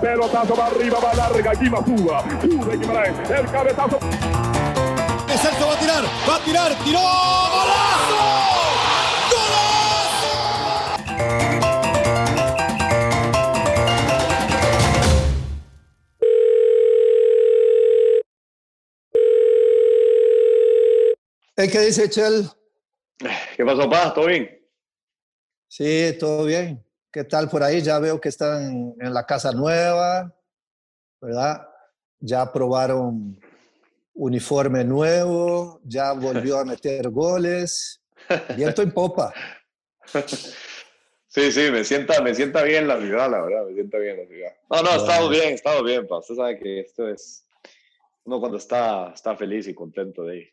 Pelotazo va arriba, va larga, aquí va Suba. Sube Guimaraes, el cabezazo. Celso va a tirar, va a tirar, tiró, golazo. ¿Qué dice Chel? ¿Qué pasó, Pa? ¿Todo bien? Sí, todo bien. ¿Qué tal por ahí? Ya veo que están en la casa nueva, ¿verdad? Ya aprobaron uniforme nuevo, ya volvió a meter goles. Viento en popa. Sí, sí, me sienta, me sienta bien la ciudad, la verdad, me sienta bien la ciudad. No, no, estamos bien, estamos bien, pa. Usted sabe que esto es, uno cuando está, está feliz y contento de ahí,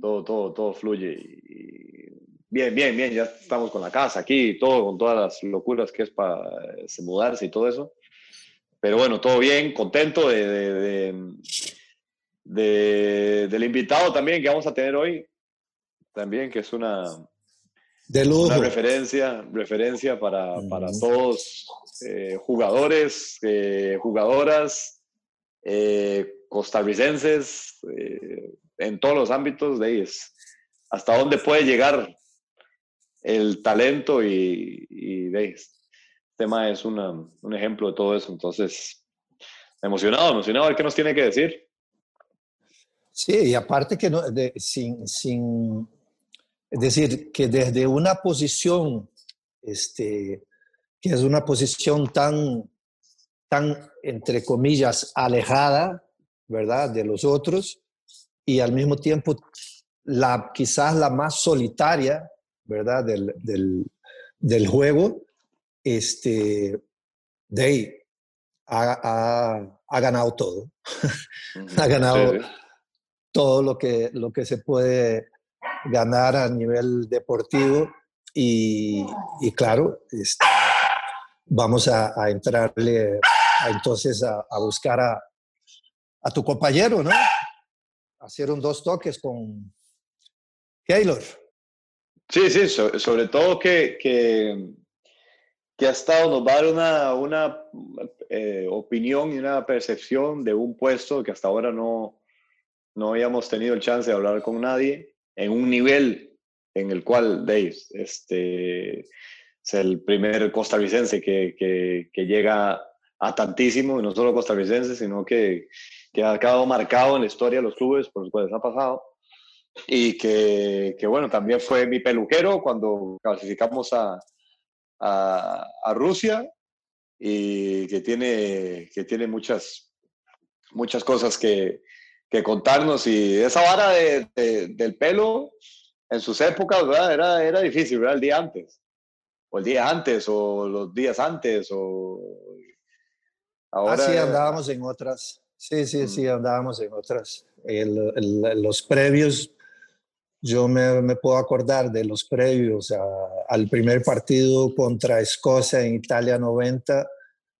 todo, todo, todo fluye y, bien, bien, bien, ya estamos con la casa aquí, todo, con todas las locuras que es para mudarse y todo eso. Pero bueno, todo bien, contento de, de, de, del invitado también que vamos a tener hoy, también que es una, de lujo. Una referencia, referencia para, para todos, eh, jugadores, eh, jugadoras, eh, costarricenses, en todos los ámbitos de ellos. Hasta dónde puede llegar el talento y, y de. Este tema es una, un ejemplo de todo eso. Entonces, emocionado, emocionado a ver qué nos tiene que decir. Sí, y aparte que no, de, sin, sin es decir, que desde una posición, este, que es una posición tan, tan, entre comillas, alejada, ¿verdad?, de los otros, y al mismo tiempo la, quizás la más solitaria, ¿verdad?, del, del, del juego, este, de ahí, ha, ha, ha ganado todo. ha ganado todo lo que, lo que se puede ganar a nivel deportivo y, y claro, este, vamos a, a entrarle a, entonces a, a buscar a, a, tu compañero, ¿no? Hacer un dos toques con Taylor. Sí, sí, so, sobre todo que, que, que, ha estado, nos va a dar una, una eh, opinión y una percepción de un puesto que hasta ahora no, no habíamos tenido el chance de hablar con nadie en un nivel en el cual Dave este, es el primer costarricense que, que, que, llega a tantísimo, y no solo costarricense, sino que, que ha quedado marcado en la historia de los clubes por los cuales ha pasado. Y que, que bueno, también fue mi peluquero cuando clasificamos a, a, a Rusia y que tiene, que tiene muchas, muchas cosas que, que contarnos y esa vara de, de, del pelo en sus épocas, ¿verdad? Era, era difícil, ¿verdad? El día antes, o el día antes, o los días antes, o... Ahora... Ah, sí, andábamos en otras. Sí, sí, sí, andábamos en otras. El, el, los previos, yo me, puedo acordar de los previos al primer partido contra Escocia en Italia 90,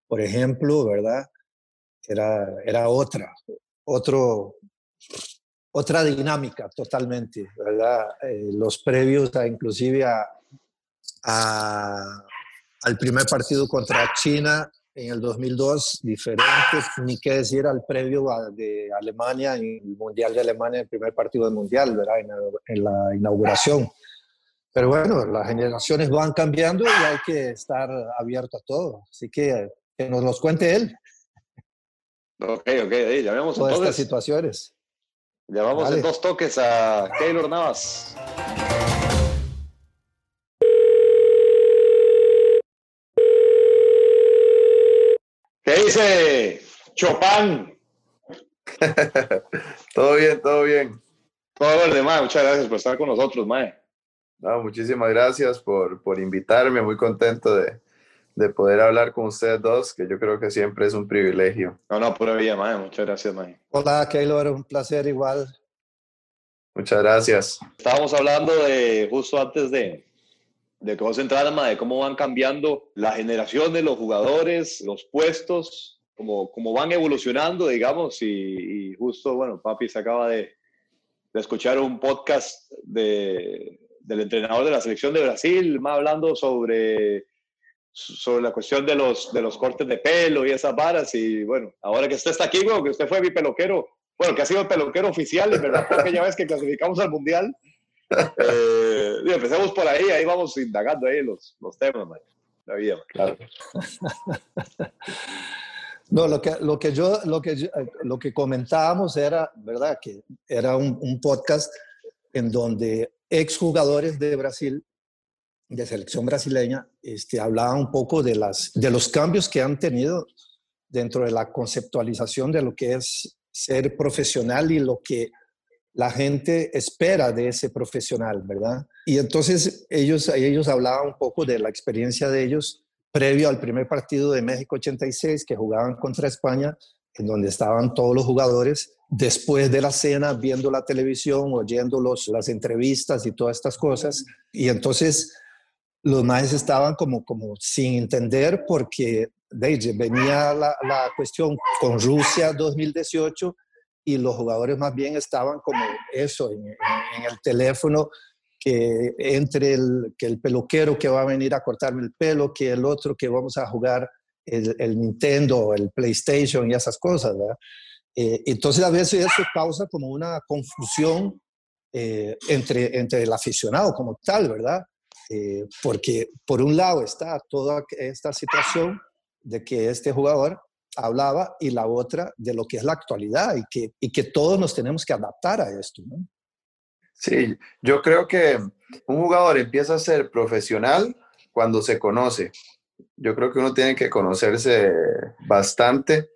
por ejemplo, ¿verdad? Era, era otra, otro, otra dinámica totalmente, ¿verdad? Eh, los previos a inclusive a, al primer partido contra China en el 2002, diferentes, ni qué decir al previo de Alemania, en el Mundial de Alemania, el primer partido del Mundial, ¿verdad? En, la inauguración. Pero bueno, las generaciones van cambiando y hay que estar abierto a todo. Así que que nos los cuente él. Ok, ok, ahí llamemos Todas entonces. estas situaciones. Llamamos vale. en dos toques a Taylor Navas. ¿Qué dice Chopin? todo bien, todo bien. Todo verde, mae. Muchas gracias por estar con nosotros, mae. No, muchísimas gracias por, por invitarme. Muy contento de, de poder hablar con ustedes dos, que yo creo que siempre es un privilegio. No, no, pura vida, mae. Muchas gracias, mae. Hola, Keylor. Un placer igual. Muchas gracias. Estábamos hablando de justo antes de, de que vos entraras, de cómo van cambiando la generación de los jugadores, los puestos, cómo, cómo van evolucionando, digamos, y, y, justo, bueno, papi se acaba de, de escuchar un podcast de, del entrenador de la selección de Brasil, más hablando sobre sobre la cuestión de los, de los cortes de pelo y esas varas. Y bueno, ahora que usted está aquí, bueno, que usted fue mi peluquero, bueno, que ha sido el peluquero oficial, ¿verdad? Porque ya ves que clasificamos al Mundial. Eh, empecemos por ahí, ahí vamos indagando ahí los, los temas, la vida. No, lo que, lo que yo, lo que, lo que comentábamos era, ¿verdad? Que era un, un podcast en donde exjugadores de Brasil, de selección brasileña, este, hablaban un poco de, las, de los cambios que han tenido dentro de la conceptualización de lo que es ser profesional y lo que la gente espera de ese profesional, ¿verdad? Y entonces ellos, ellos hablaban un poco de la experiencia de ellos previo al primer partido de México 86 que jugaban contra España, en donde estaban todos los jugadores, después de la cena viendo la televisión, oyendo los, las entrevistas y todas estas cosas. Y entonces los más estaban como, como sin entender porque de, venía la, la cuestión con Rusia 2018 y los jugadores más bien estaban como eso, en, el teléfono, que entre el, que el peluquero que va a venir a cortarme el pelo, que el otro que vamos a jugar el, el Nintendo, el PlayStation y esas cosas, ¿verdad? Eh, entonces a veces eso causa como una confusión eh, entre, entre el aficionado como tal, ¿verdad? Eh, porque por un lado está toda esta situación de que este jugador hablaba y la otra de lo que es la actualidad y que, y que todos nos tenemos que adaptar a esto. Sí, yo creo que un jugador empieza a ser profesional cuando se conoce. Yo creo que uno tiene que conocerse bastante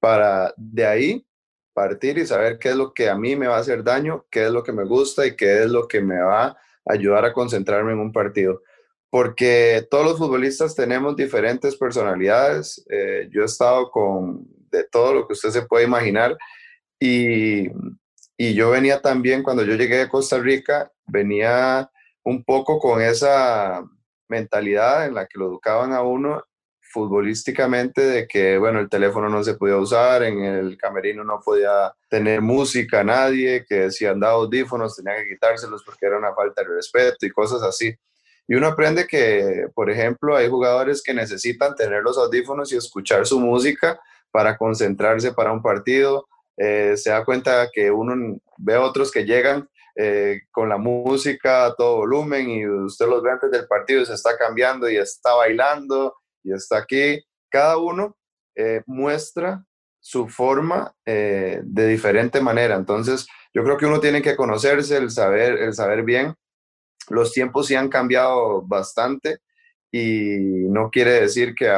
para de ahí partir y saber qué es lo que a mí me va a hacer daño, qué es lo que me gusta y qué es lo que me va a ayudar a concentrarme en un partido porque todos los futbolistas tenemos diferentes personalidades. Eh, yo he estado con de todo lo que usted se puede imaginar y, y, yo venía también, cuando yo llegué a Costa Rica, venía un poco con esa mentalidad en la que lo educaban a uno futbolísticamente de que, bueno, el teléfono no se podía usar, en el camerino no podía tener música nadie, que si andaba audífonos tenía que quitárselos porque era una falta de respeto y cosas así. Y uno aprende que, por ejemplo, hay jugadores que necesitan tener los audífonos y escuchar su música para concentrarse para un partido. Eh, se da cuenta que uno ve a otros que llegan eh, con la música a todo volumen y usted los ve antes del partido y se está cambiando y está bailando y está aquí. Cada uno eh, muestra su forma de diferente manera. Entonces, yo creo que uno tiene que conocerse, el saber, el saber bien los tiempos sí han cambiado bastante y no quiere decir que,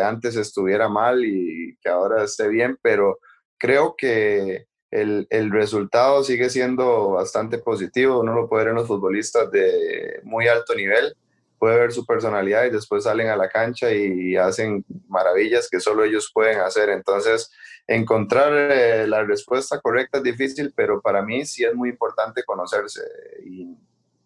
antes estuviera mal y que ahora esté bien, pero creo que el, el, resultado sigue siendo bastante positivo. Uno lo puede ver en los futbolistas de muy alto nivel, puede ver su personalidad y después salen a la cancha y hacen maravillas que solo ellos pueden hacer. Entonces, encontrar eh, la respuesta correcta es difícil, pero para mí sí es muy importante conocerse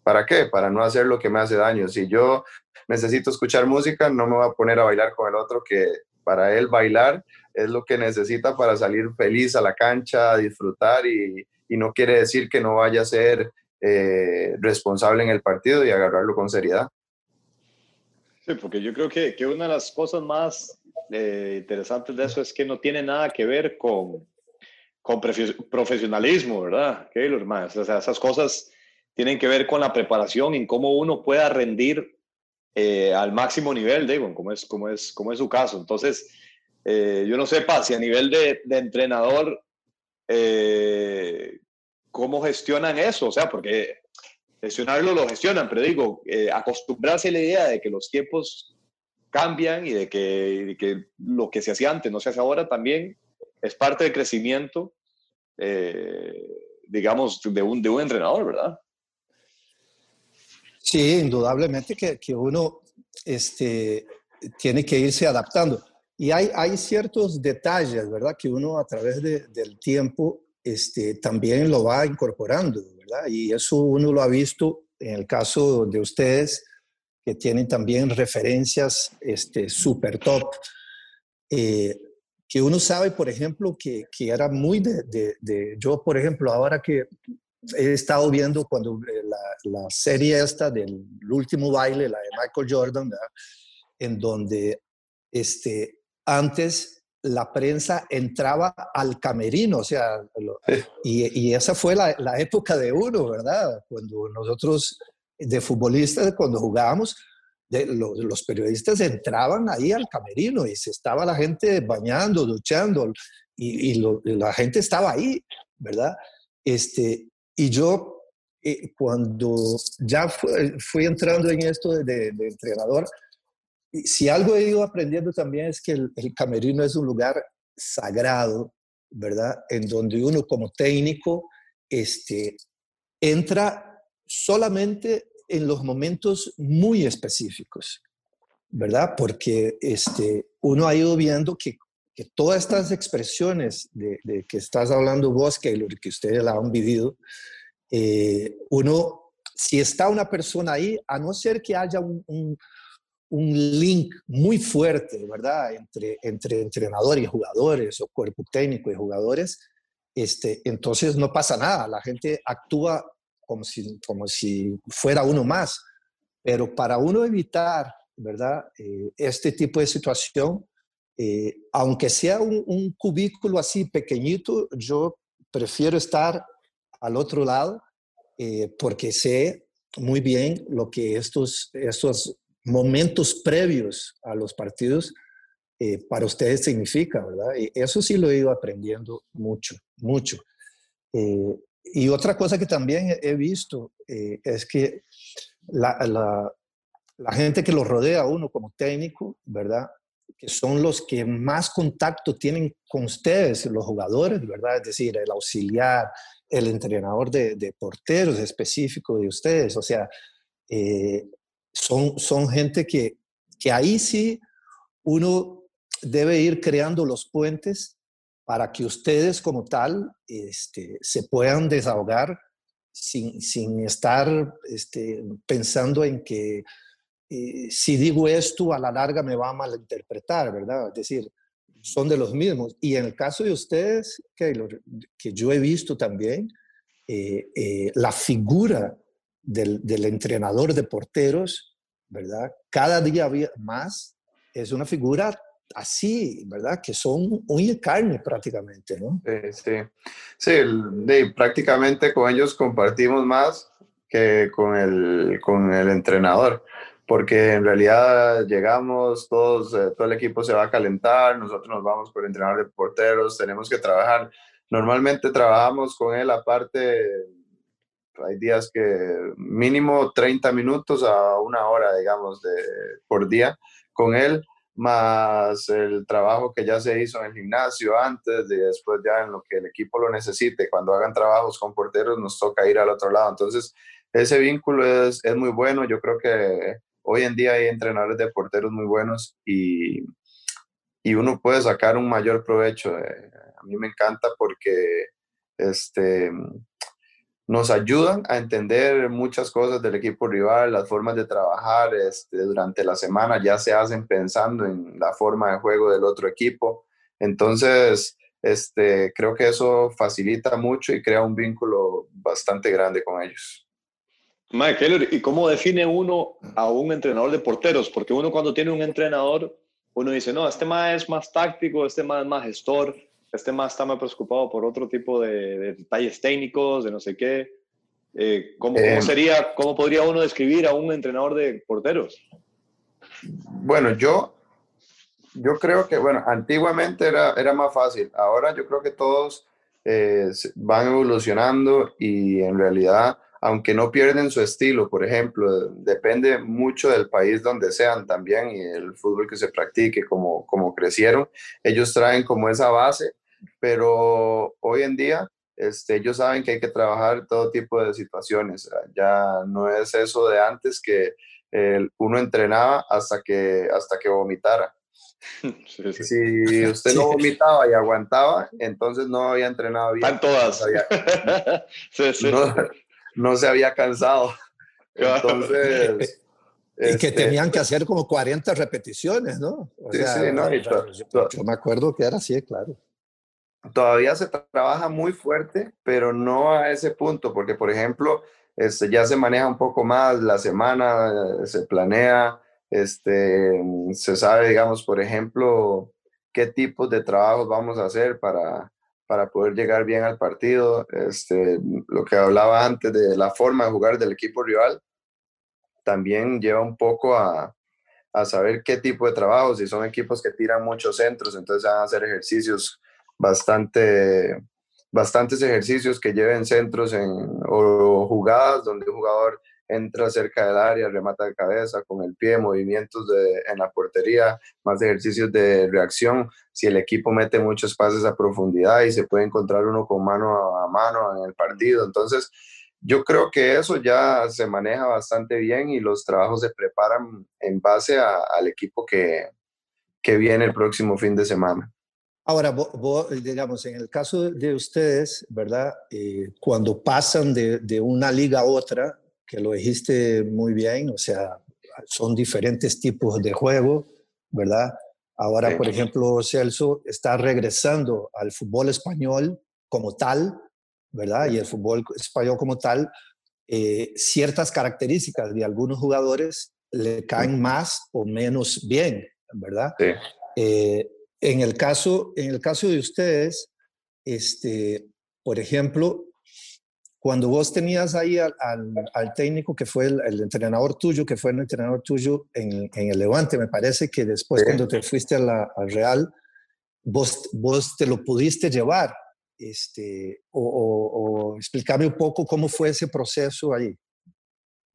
¿Para qué? Para no hacer lo que me hace daño. Si yo necesito escuchar música, no me voy a poner a bailar con el otro que para él bailar es lo que necesita para salir feliz a la cancha, a disfrutar y, no quiere decir que no vaya a ser eh, responsable en el partido y agarrarlo con seriedad. Sí, porque yo creo que, que una de las cosas más eh, interesantes de eso es que no tiene nada que ver con, con profesionalismo, ¿verdad? Keylor. O sea, esas cosas tienen que ver con la preparación y cómo uno pueda rendir eh, al máximo nivel, digo, como es, como es, como es su caso. Entonces, eh, yo no sé, si a nivel de, entrenador, eh, ¿cómo gestionan eso? O sea, porque gestionarlo lo gestionan, pero digo, acostumbrarse a la idea de que los tiempos cambian y de que, que, lo que se hacía antes no se hace ahora también es parte del crecimiento, digamos, de un, de un entrenador, ¿verdad? Sí, indudablemente que, que uno este, tiene que irse adaptando. Y hay, hay ciertos detalles, ¿verdad? Que uno a través de, del tiempo este, también lo va incorporando, ¿verdad? Y eso uno lo ha visto en el caso de ustedes, que tienen también referencias este, super top. Eh, que uno sabe, por ejemplo, que, que era muy de, de, de, yo, por ejemplo, ahora que he estado viendo cuando eh, la, la, serie esta del último baile, la de Michael Jordan, en donde este, antes la prensa entraba al camerino, o sea, y, y, esa fue la, la, época de uno, ¿verdad? Cuando nosotros de futbolistas, cuando jugábamos, de, los, los, periodistas entraban ahí al camerino y se estaba la gente bañando, duchando, y, y, lo, y la gente estaba ahí, ¿verdad? Este, y yo, eh, cuando ya fui entrando en esto de entrenador, si algo he ido aprendiendo también es que el, el, camerino es un lugar sagrado, ¿verdad? En donde uno como técnico este, entra solamente en los momentos muy específicos, ¿verdad? Porque este, uno ha ido viendo que, que todas estas expresiones de, que estás hablando vos, lo que ustedes la han vivido, eh, uno, si está una persona ahí, a no ser que haya un, un un link muy fuerte, ¿verdad? Entre, entre entrenador y jugadores o cuerpo técnico y jugadores, este, entonces no pasa nada, la gente actúa como si, como si fuera uno más, pero para uno evitar, ¿verdad? Eh, este tipo de situación, eh, aunque sea un, cubículo así pequeñito, yo prefiero estar al otro lado eh, porque sé muy bien lo que estos, estos momentos previos a los partidos eh, para ustedes significa, ¿verdad? Eso sí lo he ido aprendiendo mucho, mucho. Y otra cosa que también he visto es que la, la, la, gente que lo rodea a uno como técnico, ¿verdad? Que son los que más contacto tienen con ustedes, los jugadores, ¿verdad? Es decir, el auxiliar, el entrenador de, de porteros específico de ustedes. O sea, eh, son, son gente que, que ahí sí uno debe ir creando los puentes para que ustedes como tal este, se puedan desahogar sin, sin estar este, pensando en que eh, si digo esto a la larga me va a malinterpretar, ¿verdad? Es decir, son de los mismos. Y en el caso de ustedes, que, que yo he visto también, eh, eh, la figura del, del, entrenador de porteros, ¿verdad? Cada día más es una figura así, ¿verdad? Que son uña carne prácticamente, ¿no? Sí, sí. sí de, prácticamente con ellos compartimos más que con el, con el entrenador, porque en realidad llegamos, todos, eh, todo el equipo se va a calentar, nosotros nos vamos por el entrenador de porteros, tenemos que trabajar. Normalmente trabajamos con él aparte hay días que mínimo 30 minutos a una hora, digamos, de, por día con él, más el trabajo que ya se hizo en el gimnasio antes y después ya en lo que el equipo lo necesite. Cuando hagan trabajos con porteros nos toca ir al otro lado. Entonces, ese vínculo es, es muy bueno. Yo creo que hoy en día hay entrenadores de porteros muy buenos y, y uno puede sacar un mayor provecho. a mí me encanta porque este, nos ayudan a entender muchas cosas del equipo rival, las formas de trabajar este, durante la semana ya se hacen pensando en la forma de juego del otro equipo. Entonces, este, creo que eso facilita mucho y crea un vínculo bastante grande con ellos. Mike Keller, ¿y cómo define uno a un entrenador de porteros? Porque uno cuando tiene un entrenador, uno dice, no, este más es más táctico, este más es más gestor, este más está más preocupado por otro tipo de, de detalles técnicos, de no sé qué. Eh, ¿cómo, eh, ¿cómo, sería, ¿Cómo podría uno describir a un entrenador de porteros? Bueno, yo, yo creo que, bueno, antiguamente era, era más fácil. Ahora yo creo que todos eh, van evolucionando y en realidad, aunque no pierden su estilo, por ejemplo, depende mucho del país donde sean también y el fútbol que se practique, como, como crecieron, ellos traen como esa base pero hoy en día este, ellos saben que hay que trabajar todo tipo de situaciones. Ya no es eso de antes que el, uno entrenaba hasta que, hasta que vomitara. Sí, sí. Si usted no vomitaba y aguantaba, entonces no había entrenado bien. Están todas. No, había, sí, no, no, se había cansado. Entonces... Y que este, tenían que hacer como 40 repeticiones, ¿no? O sea, sí, no, yo, yo me acuerdo que era así, claro todavía se trabaja muy fuerte, pero no a ese punto, porque por ejemplo, este, ya se maneja un poco más la semana, se planea Este, se sabe, digamos, por ejemplo, qué tipos de trabajos vamos a hacer para, para poder llegar bien al partido. Este, lo que hablaba antes de la forma de jugar del equipo rival, también lleva un poco a, a saber qué tipo de trabajo, si son equipos que tiran muchos centros, entonces van a hacer ejercicios bastante, bastantes ejercicios que lleven centros en, o jugadas donde un jugador entra cerca del área, remata de cabeza con el pie, movimientos de, en la portería, más ejercicios de reacción. Si el equipo mete muchos pases a profundidad y se puede encontrar uno con mano a mano en el partido. Entonces, yo creo que eso ya se maneja bastante bien y los trabajos se preparan en base al equipo que, que viene el próximo fin de semana. Ahora, digamos, en el caso de ustedes, ¿verdad? Eh, cuando pasan de, de, una liga a otra, que lo dijiste muy bien, o sea, son diferentes tipos de juego, ¿verdad? Ahora, por ejemplo, Celso está regresando al fútbol español como tal, ¿verdad? Y el fútbol español como tal, eh, ciertas características de algunos jugadores le caen más o menos bien, ¿verdad? Sí. Eh, en, el caso, en el caso de ustedes, este, por ejemplo, cuando vos tenías ahí al, al, técnico que fue el, entrenador tuyo, que fue el entrenador tuyo en, en el Levante, me parece que después cuando te fuiste a la, al Real, vos, vos te lo pudiste llevar, este, o, o, explicarme un poco cómo fue ese proceso ahí.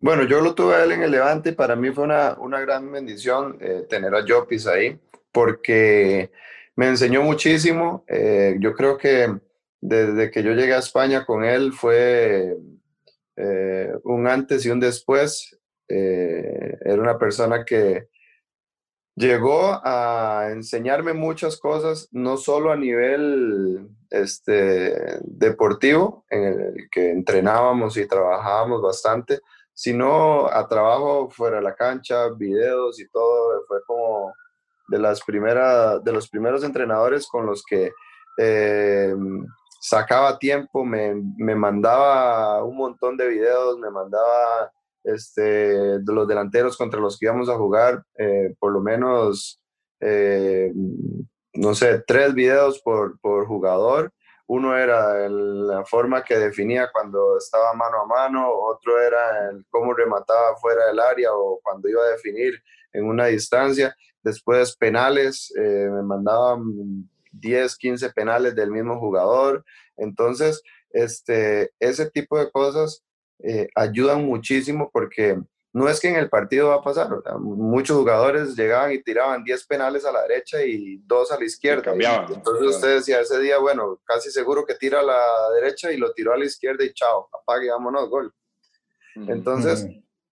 Bueno, yo lo tuve a él en el Levante y para mí fue una, una gran bendición eh, tener a Jopis ahí, porque me enseñó muchísimo. Eh, yo creo que desde que yo llegué a España con él fue eh, un antes y un después. Eh, era una persona que llegó a enseñarme muchas cosas, no solo a nivel este, deportivo, en el que entrenábamos y trabajábamos bastante, sino a trabajo fuera de la cancha, videos y todo. Fue como de, las primeras, de los primeros entrenadores con los que eh, sacaba tiempo, me, me, mandaba un montón de videos, me mandaba este, los delanteros contra los que íbamos a jugar, eh, por lo menos, eh, no sé, tres videos por, por jugador. Uno era la forma que definía cuando estaba mano a mano, otro era el cómo remataba fuera del área o cuando iba a definir en una distancia. Después penales, eh, me mandaban 10, 15 penales del mismo jugador. Entonces, este, ese tipo de cosas eh, ayudan muchísimo porque no es que en el partido va a pasar. Muchos jugadores llegaban y tiraban 10 penales a la derecha y dos a la izquierda. entonces usted decía ese día, bueno, casi seguro que tira a la derecha y lo tiró a la izquierda y chao, apague, vámonos, gol. Entonces,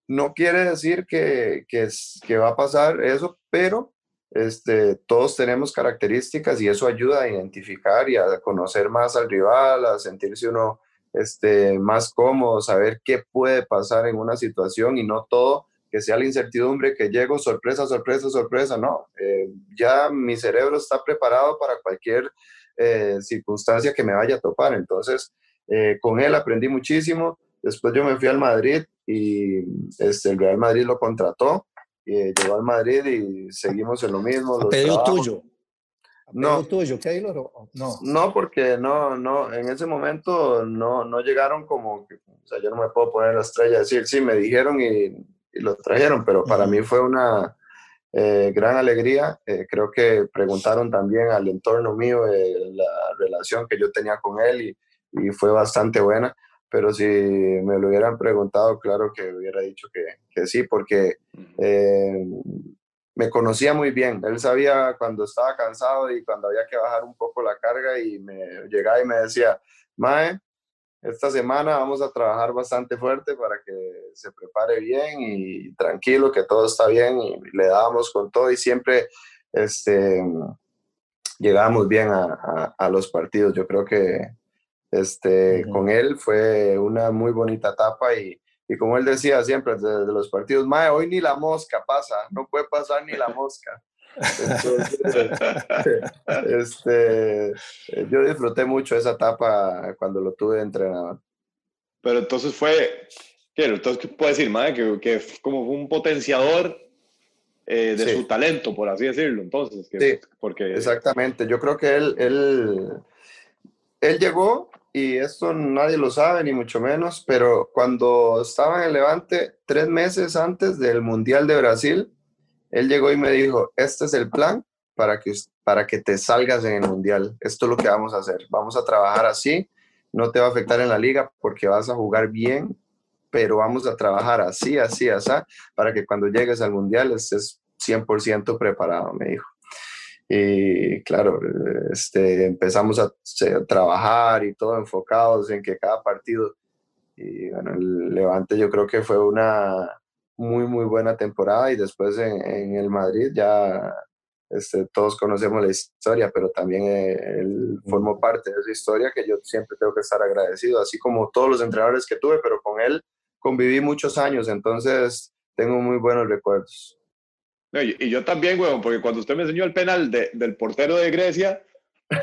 no quiere decir que, que, que va a pasar eso, pero este, todos tenemos características y eso ayuda a identificar y a conocer más al rival, a sentirse uno este, más cómodo, saber qué puede pasar en una situación y no todo que sea la incertidumbre que llego, sorpresa, sorpresa, sorpresa, no. Eh, ya mi cerebro está preparado para cualquier eh, circunstancia que me vaya a topar. Entonces, eh, con él aprendí muchísimo. Después yo me fui al Madrid y este, el Real Madrid lo contrató llegó al Madrid y seguimos en lo mismo. ¿A pedido tuyo? no, tuyo, Keylor? No. No, porque no, no, en ese momento no, no llegaron como, que, o sea, yo no me puedo poner la estrella y decir, sí, me dijeron y, y lo trajeron, pero para mí fue una eh, gran alegría. Eh, creo que preguntaron también al entorno mío eh, la relación que yo tenía con él y, y fue bastante buena pero si me lo hubieran preguntado, claro que hubiera dicho que, que sí, porque eh, me conocía muy bien. Él sabía cuando estaba cansado y cuando había que bajar un poco la carga y me llegaba y me decía, Mae, esta semana vamos a trabajar bastante fuerte para que se prepare bien y tranquilo, que todo está bien y le dábamos con todo y siempre este, llegábamos bien a, a los partidos. Yo creo que este, Con él fue una muy bonita etapa y, y como él decía siempre desde los partidos, Mae, hoy ni la mosca pasa, no puede pasar ni la mosca. este, yo disfruté mucho esa etapa cuando lo tuve entrenador. Pero entonces fue, ¿qué? Entonces, ¿qué puede decir, Mae? Que, que como un potenciador eh, de su talento, por así decirlo. Entonces, sí, porque... exactamente. Yo creo que él, él, él llegó, y esto nadie lo sabe, ni mucho menos, pero cuando estaba en el Levante, tres meses antes del Mundial de Brasil, él llegó y me dijo, este es el plan para que, para que te salgas en el Mundial. Esto es lo que vamos a hacer. Vamos a trabajar así. No te va a afectar en la liga porque vas a jugar bien, pero vamos a trabajar así, así, así, para que cuando llegues al Mundial estés 100% preparado, me dijo. Y claro, este, empezamos a, trabajar y todo enfocados en que cada partido, y bueno, el Levante yo creo que fue una muy, muy buena temporada y después en, en el Madrid ya este, todos conocemos la historia, pero también eh, él formó parte de esa historia que yo siempre tengo que estar agradecido, así como todos los entrenadores que tuve, pero con él conviví muchos años, entonces tengo muy buenos recuerdos. Y, yo también, weón, porque cuando usted me enseñó el penal del portero de Grecia,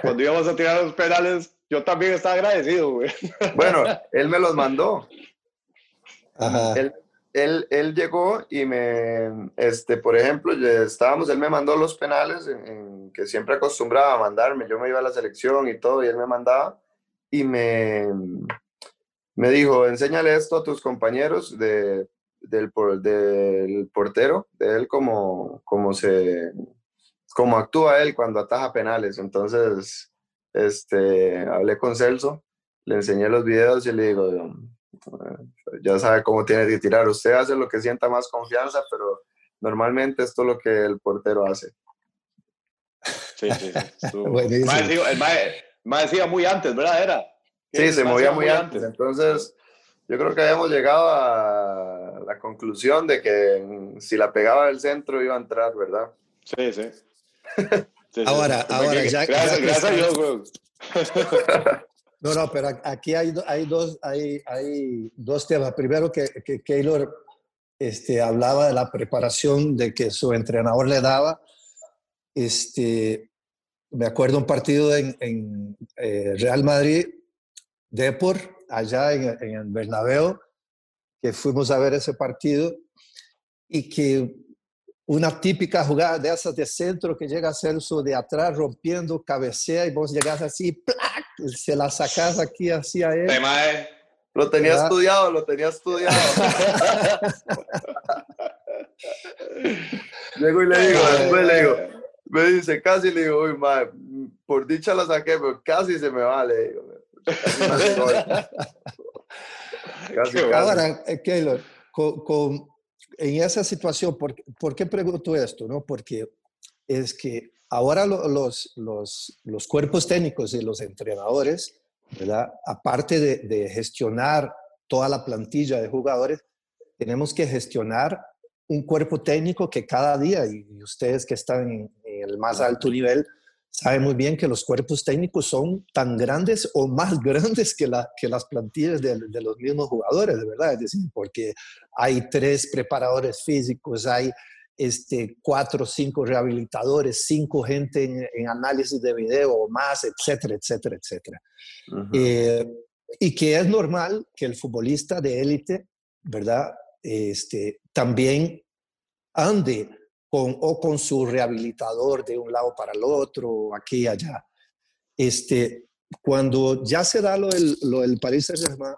cuando íbamos a tirar los penales, yo también estaba agradecido, güey. Bueno, él me los mandó. Ajá él, él llegó y me, este, por ejemplo, estábamos, él me mandó los penales en, que siempre acostumbraba a mandarme, yo me iba a la selección y todo, y él me mandaba, y me, me dijo, enséñale esto a tus compañeros de, del, del portero, de él como, como se, como actúa él cuando ataja penales, entonces, este, hablé con Celso, le enseñé los videos y le digo, ya sabe cómo tiene que tirar. Usted hace lo que sienta más confianza, pero normalmente esto es lo que el portero hace. Sí, sí, el más decía muy antes, ¿verdad? Era. Sí, se movía muy, antes. Entonces, yo creo que habíamos llegado a la conclusión de que si la pegaba del centro iba a entrar, ¿verdad? Sí, sí. ahora, ahora, ya, gracias, gracias a Dios, No, no, pero aquí hay, hay, dos, hay, hay dos temas. Primero que, que Keylor este, hablaba de la preparación de que su entrenador le daba. Este, me acuerdo un partido en, en eh, Real Madrid, Depor, allá en, en el Bernabéu, que fuimos a ver ese partido y que una típica jugada de esas de centro que llega a Celso de atrás rompiendo, cabecea y vos llegás así, ¡plac! se la sacas aquí así a él. Lo tenía estudiado, lo tenía estudiado. Llego y le digo, después le digo, me dice, casi le digo, uy, madre, por dicha la saqué, pero casi se me va, le digo. Casi, casi. Ahora, eh, Keylor, con, con en esa situación, ¿por, ¿por, qué pregunto esto? No? Porque es que ahora los, los, los, cuerpos técnicos y los entrenadores, ¿verdad? aparte de, de, gestionar toda la plantilla de jugadores, tenemos que gestionar un cuerpo técnico que cada día, y ustedes que están en, en el más alto nivel, sabe muy bien que los cuerpos técnicos son tan grandes o más grandes que, la, que las plantillas de, de, los mismos jugadores, de verdad. Es decir, porque hay tres preparadores físicos, hay este, cuatro o cinco rehabilitadores, cinco gente en, análisis de video o más, etcétera, etcétera, etcétera. Eh, y que es normal que el futbolista de élite, ¿verdad? Este, también ande con, o con su rehabilitador de un lado para el otro, aquí y allá. Este, cuando ya se da lo del, lo del Paris Saint-Germain,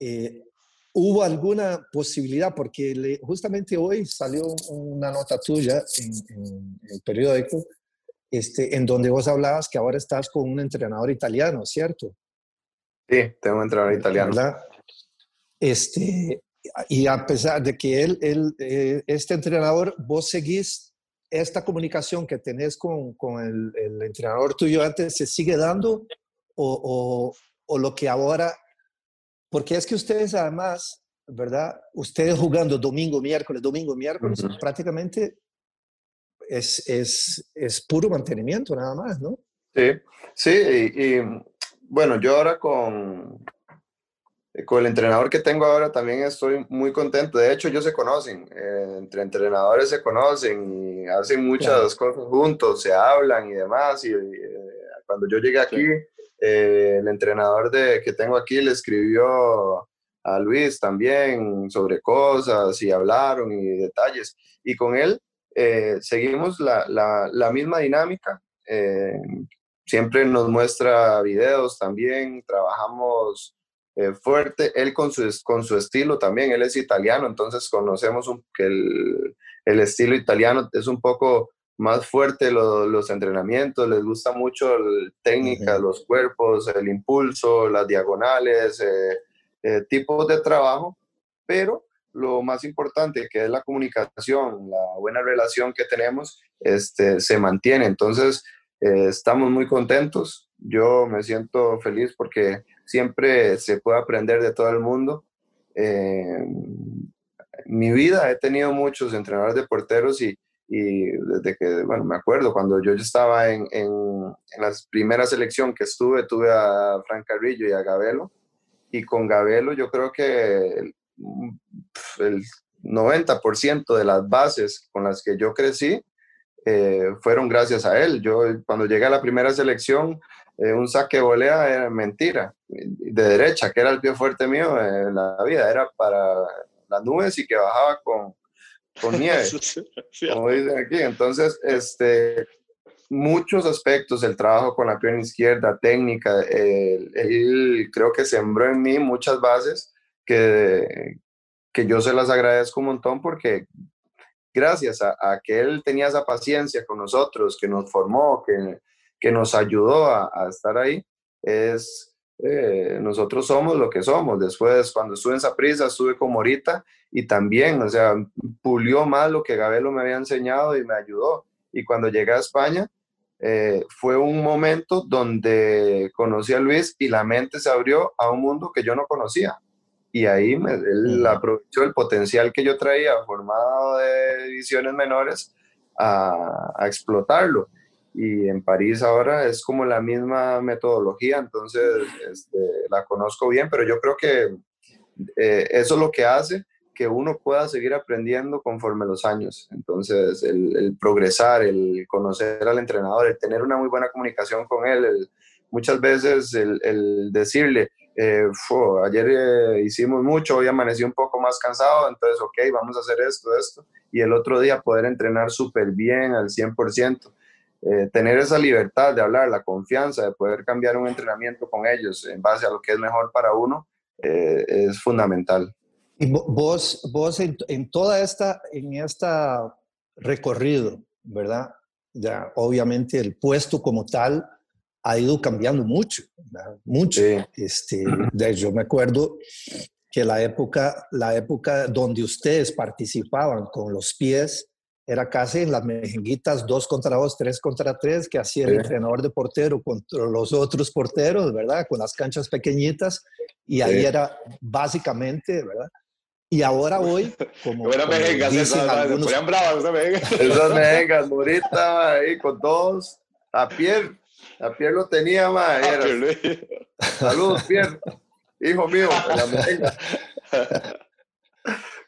eh, ¿hubo alguna posibilidad? Porque justamente hoy salió una nota tuya en, el periódico este, en donde vos hablabas que ahora estás con un entrenador italiano, ¿cierto? Sí, tengo un entrenador italiano. Este, y a pesar de que él, él eh, este entrenador, vos seguís esta comunicación que tenés con, con el, el, entrenador tuyo antes, ¿se sigue dando? O, o, o, lo que ahora, porque es que ustedes además, ¿verdad? Ustedes jugando domingo, miércoles, domingo, miércoles, prácticamente es, es, es, puro mantenimiento nada más, ¿no? Sí, sí, y, y bueno, yo ahora con, con el entrenador que tengo ahora también estoy muy contento. De hecho, ellos se conocen, eh, entre entrenadores se conocen y hacen muchas cosas juntos, se hablan y demás. Y, eh, cuando yo llegué aquí, el entrenador de, que tengo aquí le escribió a Luis también sobre cosas y hablaron y detalles. Y con él eh, seguimos la, la, misma dinámica. Eh, siempre nos muestra videos también, trabajamos eh, fuerte, él con su, con su estilo también, él es italiano, entonces conocemos que el, el, estilo italiano es un poco más fuerte los entrenamientos, les gusta mucho la técnica, los cuerpos, el impulso, las diagonales, eh, tipos de trabajo, pero lo más importante, que es la comunicación, la buena relación que tenemos, este, se mantiene. Entonces, eh, estamos muy contentos. Yo me siento feliz porque siempre se puede aprender de todo el mundo. Eh, mi vida he tenido muchos entrenadores de porteros y, y, desde que, bueno, me acuerdo cuando yo estaba en, en, la primera selección que estuve, tuve a Frank Carrillo y a Gabelo. Y con Gabelo yo creo que el 90% de las bases con las que yo crecí eh, fueron gracias a él. Yo cuando llegué a la primera selección, eh, un saque volea era mentira, de derecha, que era el pie fuerte mío en la vida, era para las nubes y que bajaba con, con nieve, como dicen aquí. Entonces, este, muchos aspectos del trabajo con la pierna izquierda, técnica, él creo que sembró en mí muchas bases que, que yo se las agradezco un montón porque gracias a, que él tenía esa paciencia con nosotros, que nos formó, que, que nos ayudó a, estar ahí, es, eh, nosotros somos lo que somos. Después, cuando estuve en prisa estuve como ahorita y también, o sea, pulió más lo que Gabelo me había enseñado y me ayudó. Y cuando llegué a España, eh, fue un momento donde conocí a Luis y la mente se abrió a un mundo que yo no conocía y ahí él aprovechó el potencial que yo traía formado de divisiones menores a, a, explotarlo. Y en París ahora es como la misma metodología, entonces este, la conozco bien, pero yo creo que eh, eso es lo que hace que uno pueda seguir aprendiendo conforme los años. Entonces, el, el, progresar, el conocer al entrenador, el tener una muy buena comunicación con él, muchas veces el, el decirle, eh, ayer eh, hicimos mucho, hoy amanecí un poco más cansado, entonces, ok, vamos a hacer esto, esto, y el otro día poder entrenar súper bien al 100%. Eh, tener esa libertad de hablar, la confianza de poder cambiar un entrenamiento con ellos en base a lo que es mejor para uno, es fundamental. Y vos, vos en, en, toda esta, en esta recorrido, ¿verdad? Ya, obviamente el puesto como tal, ha ido cambiando mucho, mucho. Este, de, yo me acuerdo que la época, la época donde ustedes participaban con los pies era casi en las mejenguitas dos contra dos, tres contra tres, que hacía el entrenador de portero contra los otros porteros, ¿verdad? Con las canchas pequeñitas, y ahí era básicamente, ¿verdad? Y ahora hoy, como, como mejengas, dicen esas, algunos... bravas, esas mejengas, Morita, ahí con dos, a pie, a Pierre lo tenía más. Saludos, Pierre. Hijo mío.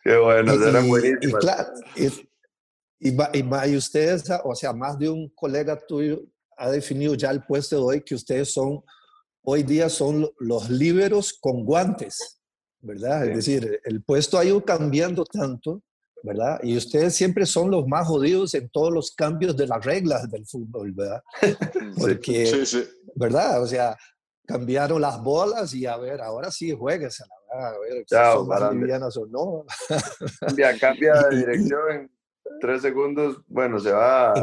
Qué bueno, eran buenísimas. Y, y, ustedes, o sea, más de un colega tuyo ha definido ya el puesto de hoy que ustedes son, hoy día son los líberos con guantes, ¿verdad? Es decir, el puesto ha ido cambiando tanto ¿verdad? Y ustedes siempre son los más jodidos en todos los cambios de las reglas del fútbol, ¿verdad? Porque, sí, sí. ¿verdad? O sea, cambiaron las bolas y a ver, ahora sí juegues, a ver Chao, son livianas o no. Cambia, cambia de dirección tres segundos, bueno, se va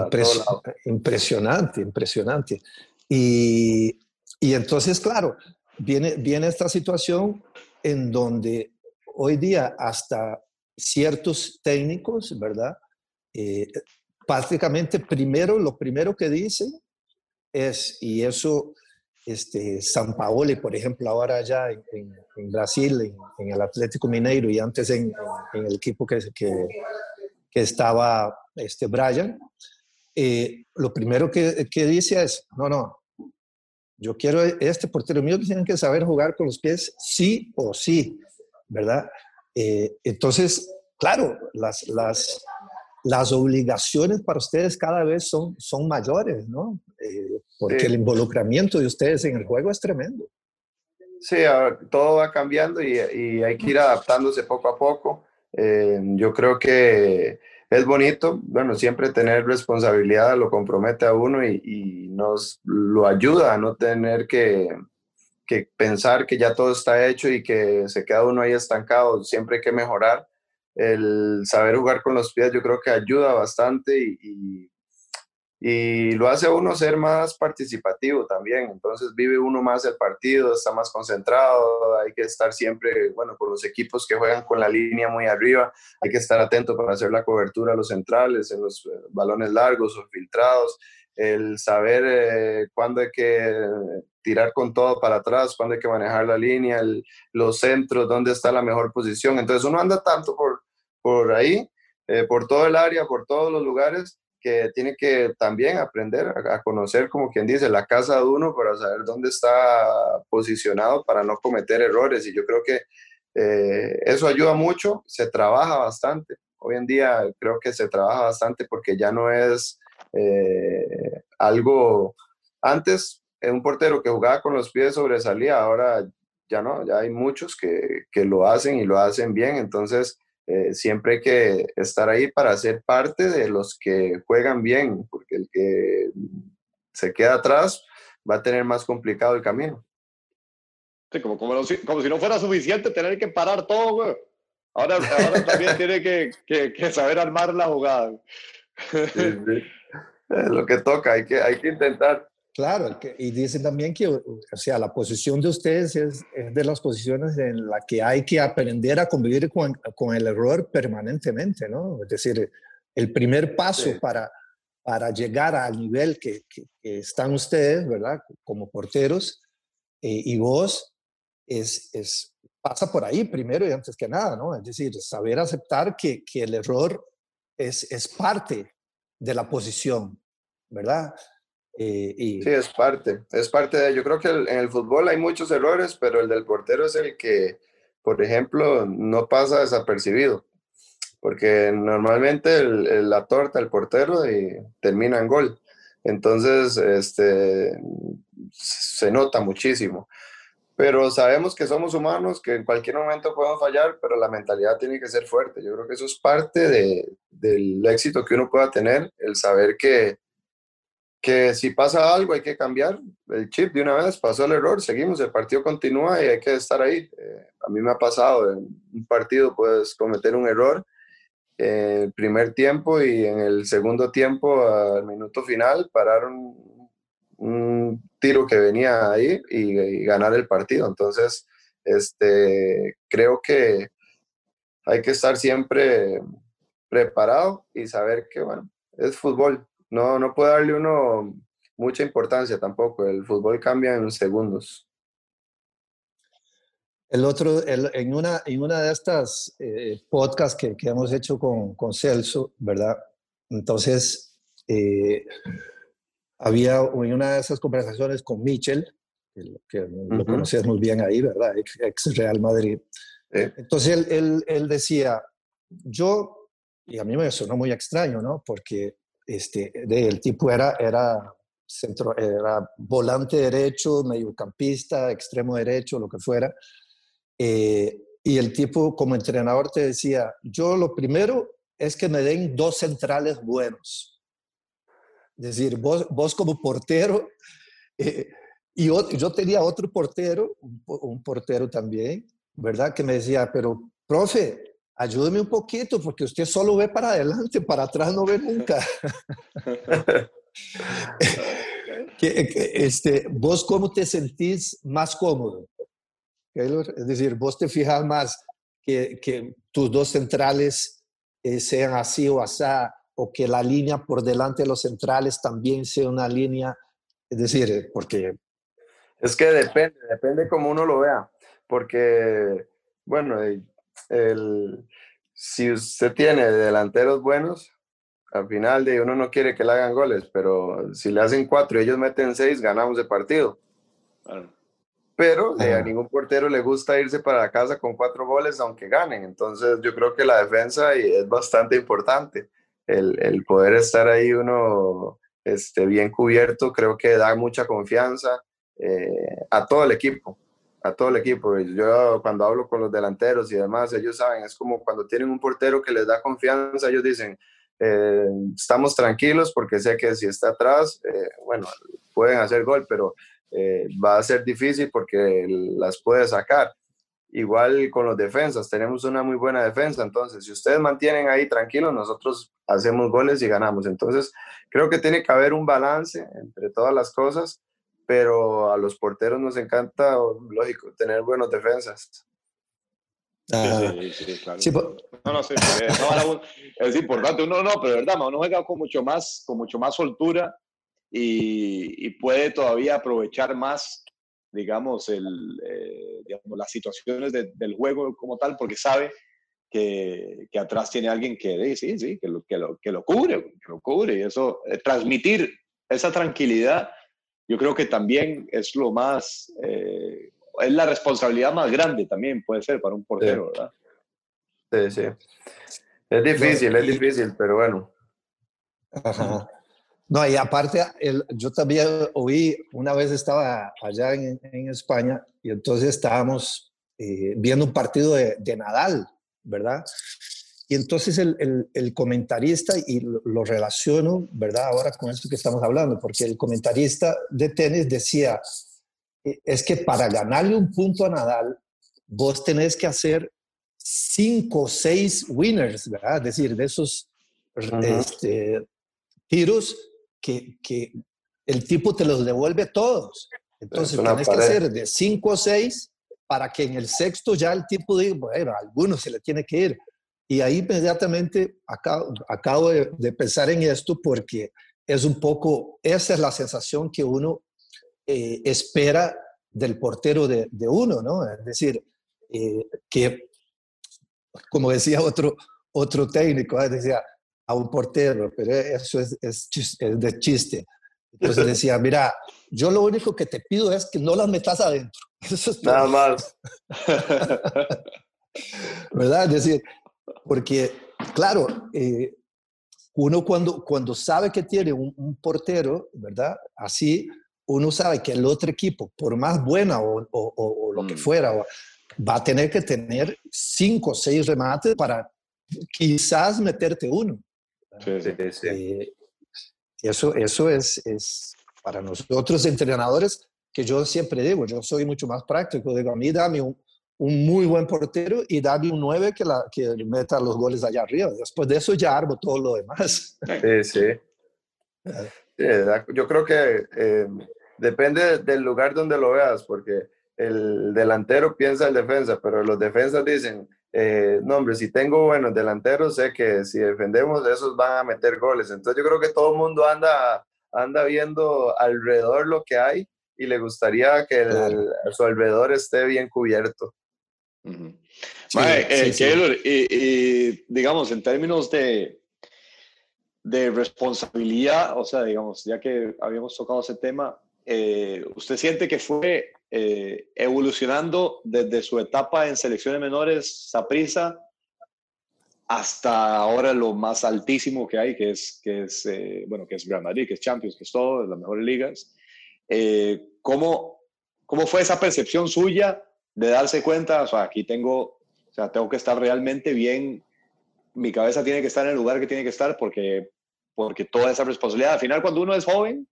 Impresionante, impresionante. Y, y entonces, claro, viene, viene esta situación en donde hoy día hasta ciertos técnicos, ¿verdad? Eh, prácticamente primero, lo primero que dicen es, y eso, este, San Paoli, por ejemplo, ahora ya en, Brasil, en, el Atlético Mineiro y antes en, el equipo que, que, que, estaba este, Brian, eh, lo primero que, que, dice es, no, no, yo quiero este portero mío que tienen que saber jugar con los pies sí o sí, ¿verdad? Eh, entonces, claro, las, las, las obligaciones para ustedes cada vez son, son mayores, ¿no? Eh, porque el involucramiento de ustedes en el juego es tremendo. Sí, todo va cambiando y, y, hay que ir adaptándose poco a poco. Eh, yo creo que es bonito, bueno, siempre tener responsabilidad lo compromete a uno y, nos lo ayuda a no tener que, que, pensar que ya todo está hecho y que se queda uno ahí estancado, siempre hay que mejorar. El saber jugar con los pies yo creo que ayuda bastante y y lo hace a uno ser más participativo también. Entonces vive uno más el partido, está más concentrado, hay que estar siempre, bueno, con los equipos que juegan con la línea muy arriba, hay que estar atento para hacer la cobertura a los centrales, en los eh, balones largos o filtrados, el saber eh, cuándo hay que tirar con todo para atrás, cuándo hay que manejar la línea, los centros, dónde está la mejor posición. Entonces uno anda tanto por, por ahí, eh, por todo el área, por todos los lugares que tiene que también aprender a, conocer, como quien dice, la casa de uno para saber dónde está posicionado para no cometer errores. Y yo creo que eh, eso ayuda mucho, se trabaja bastante. Hoy en día creo que se trabaja bastante porque ya no es eh, algo... Antes, un portero que jugaba con los pies sobresalía, ahora ya no, ya hay muchos que, que lo hacen y lo hacen bien. Entonces, eh, siempre hay que estar ahí para ser parte de los que juegan bien, porque el que se queda atrás va a tener más complicado el camino. Sí, como, como, como si no fuera suficiente tener que parar todo, güey. Ahora, ahora también tiene que, que, que, saber armar la jugada. Es lo que toca, hay que, hay que intentar. Claro, y dicen también que, o sea, la posición de ustedes es, de las posiciones en la que hay que aprender a convivir con, con el error permanentemente, ¿no? Es decir, el primer paso para, para llegar al nivel que, que, están ustedes, ¿verdad? Como porteros eh, y vos, es, es, pasa por ahí primero y antes que nada, ¿no? Es decir, saber aceptar que, que el error es, es parte de la posición, ¿verdad? Eh. Sí, es parte, es parte de, yo creo que en el fútbol hay muchos errores, pero el del portero es el que, por ejemplo, no pasa desapercibido, porque normalmente la torta, el portero, y termina en gol. Entonces, este, se nota muchísimo. Pero sabemos que somos humanos, que en cualquier momento podemos fallar, pero la mentalidad tiene que ser fuerte. Yo creo que eso es parte de, del éxito que uno pueda tener, el saber que, que si pasa algo hay que cambiar el chip de una vez, pasó el error, seguimos, el partido continúa y hay que estar ahí. Eh, a mí me ha pasado, en un partido puedes cometer un error en el primer tiempo y en el segundo tiempo, al minuto final, parar un, tiro que venía ahí y, ganar el partido. Entonces, este, creo que hay que estar siempre preparado y saber que, bueno, es fútbol, no, no puede darle uno mucha importancia tampoco. El fútbol cambia en segundos. El otro, en, una, en una de estas eh, podcasts que, que, hemos hecho con, con Celso, ¿verdad? Entonces, eh, había en una de esas conversaciones con Michel, que, lo conocías muy bien ahí, ¿verdad? Ex, Real Madrid. Entonces él, él, él, decía, yo, y a mí me sonó muy extraño, ¿no? Porque este, el tipo era, era, centro, era volante derecho, mediocampista, extremo derecho, lo que fuera. Eh, y el tipo como entrenador te decía, yo lo primero es que me den dos centrales buenos. Es decir, vos, vos como portero, eh, y yo, tenía otro portero, un, portero también, ¿verdad? Que me decía, pero, profe, ayúdeme un poquito porque usted solo ve para adelante, para atrás no ve nunca. este, ¿Vos cómo te sentís más cómodo? Es decir, vos te fijas más que, que tus dos centrales eh, sean así o así, o que la línea por delante de los centrales también sea una línea, es decir, porque... Es que depende, depende cómo uno lo vea, porque, bueno, el, si usted tiene delanteros buenos, al final de uno no quiere que le hagan goles, pero si le hacen cuatro y ellos meten seis, ganamos el partido. Pero a ningún portero le gusta irse para casa con cuatro goles aunque ganen. Entonces yo creo que la defensa es bastante importante. El, el poder estar ahí uno este, bien cubierto creo que da mucha confianza eh, a todo el equipo a todo el equipo. Yo cuando hablo con los delanteros y demás, ellos saben, es como cuando tienen un portero que les da confianza, ellos dicen, eh, estamos tranquilos porque sé que si está atrás, eh, bueno, pueden hacer gol, pero eh, va a ser difícil porque las puede sacar. Igual con los defensas, tenemos una muy buena defensa, entonces si ustedes mantienen ahí tranquilos, nosotros hacemos goles y ganamos. Entonces creo que tiene que haber un balance entre todas las cosas, pero a los porteros nos encanta, lógico, tener buenos defensas. Sí, sí, claro. no, no, sí, es importante. No, no, pero de verdad, uno juega con mucho más, con mucho más soltura y, y puede todavía aprovechar más, digamos, el, eh, digamos las situaciones del juego como tal, porque sabe que, que, atrás tiene alguien que, sí, sí, que lo, que lo, que lo cubre, que lo cubre. Y eso, eh, transmitir esa tranquilidad, yo creo que también es lo más, eh, es la responsabilidad más grande también puede ser para un portero, ¿verdad? Sí, sí. Es difícil, es difícil, pero bueno. No, y aparte, yo también oí, una vez estaba allá en, en España y entonces estábamos eh, viendo un partido de, de, Nadal, ¿verdad? Y entonces el, el, el comentarista, y lo, lo, relaciono, ¿verdad? Ahora con esto que estamos hablando, porque el comentarista de tenis decía, es que para ganarle un punto a Nadal, vos tenés que hacer cinco o seis winners, ¿verdad? Es decir, de esos este, tiros que, que, el tipo te los devuelve todos. Entonces, tienes que hacer de cinco o seis para que en el sexto ya el tipo diga, bueno, a algunos se le tiene que ir. Y ahí inmediatamente acabo, acabo de, de pensar en esto porque es un poco, esa es la sensación que uno eh, espera del portero de, de, uno, ¿no? Es decir, eh, que, como decía otro, otro técnico, ¿eh? decía a un portero, pero eso es, es, es, de chiste. Entonces decía, mira, yo lo único que te pido es que no las metas adentro. Eso es Nada más. ¿Verdad? Es decir, porque, claro, eh, uno cuando, cuando sabe que tiene un, un portero, ¿verdad? Así, uno sabe que el otro equipo, por más buena o, o, o lo que mm. fuera, va a tener que tener cinco o seis remates para quizás meterte uno. Sí, sí, sí. Eh, eso, eso es, es para nosotros entrenadores, que yo siempre digo, yo soy mucho más práctico, digo, a mí dame un, un muy buen portero y dame un 9 que, la, que meta los goles allá arriba. Después de eso ya armo todo lo demás. Sí, sí. yo creo que eh, depende del lugar donde lo veas, porque el delantero piensa en defensa, pero los defensas dicen, eh, no hombre, si tengo buenos delanteros, sé que si defendemos, esos van a meter goles. Entonces yo creo que todo el mundo anda, anda viendo alrededor lo que hay y le gustaría que el, su alrededor esté bien cubierto. Eh, y, digamos, en términos de, de responsabilidad, o sea, digamos, ya que habíamos tocado ese tema, eh, ¿usted siente que fue eh, evolucionando desde su etapa en selecciones menores, Saprisa, hasta ahora lo más altísimo que hay, que es, que es eh, bueno, que es Real Madrid, que es Champions, que es todo, las mejores ligas? ¿cómo, ¿Cómo fue esa percepción suya de darse cuenta, o sea, aquí tengo, o sea, tengo que estar realmente bien, mi cabeza tiene que estar en el lugar que tiene que estar porque, porque toda esa responsabilidad, al final cuando uno es joven,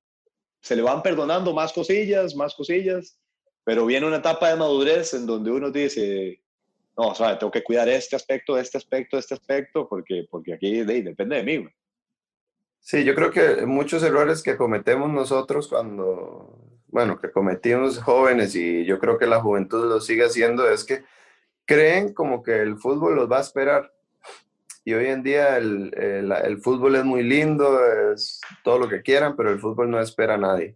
se le van perdonando más cosillas, más cosillas, pero viene una etapa de madurez en donde uno dice, no, o sea, tengo que cuidar este aspecto, este aspecto, este aspecto, porque, porque aquí depende de mí. Sí, yo creo que muchos errores que cometemos nosotros cuando, bueno, que cometimos jóvenes y yo creo que la juventud lo sigue haciendo es que creen como que el fútbol los va a esperar y hoy en día el, el, el, fútbol es muy lindo, es todo lo que quieran, pero el fútbol no espera a nadie.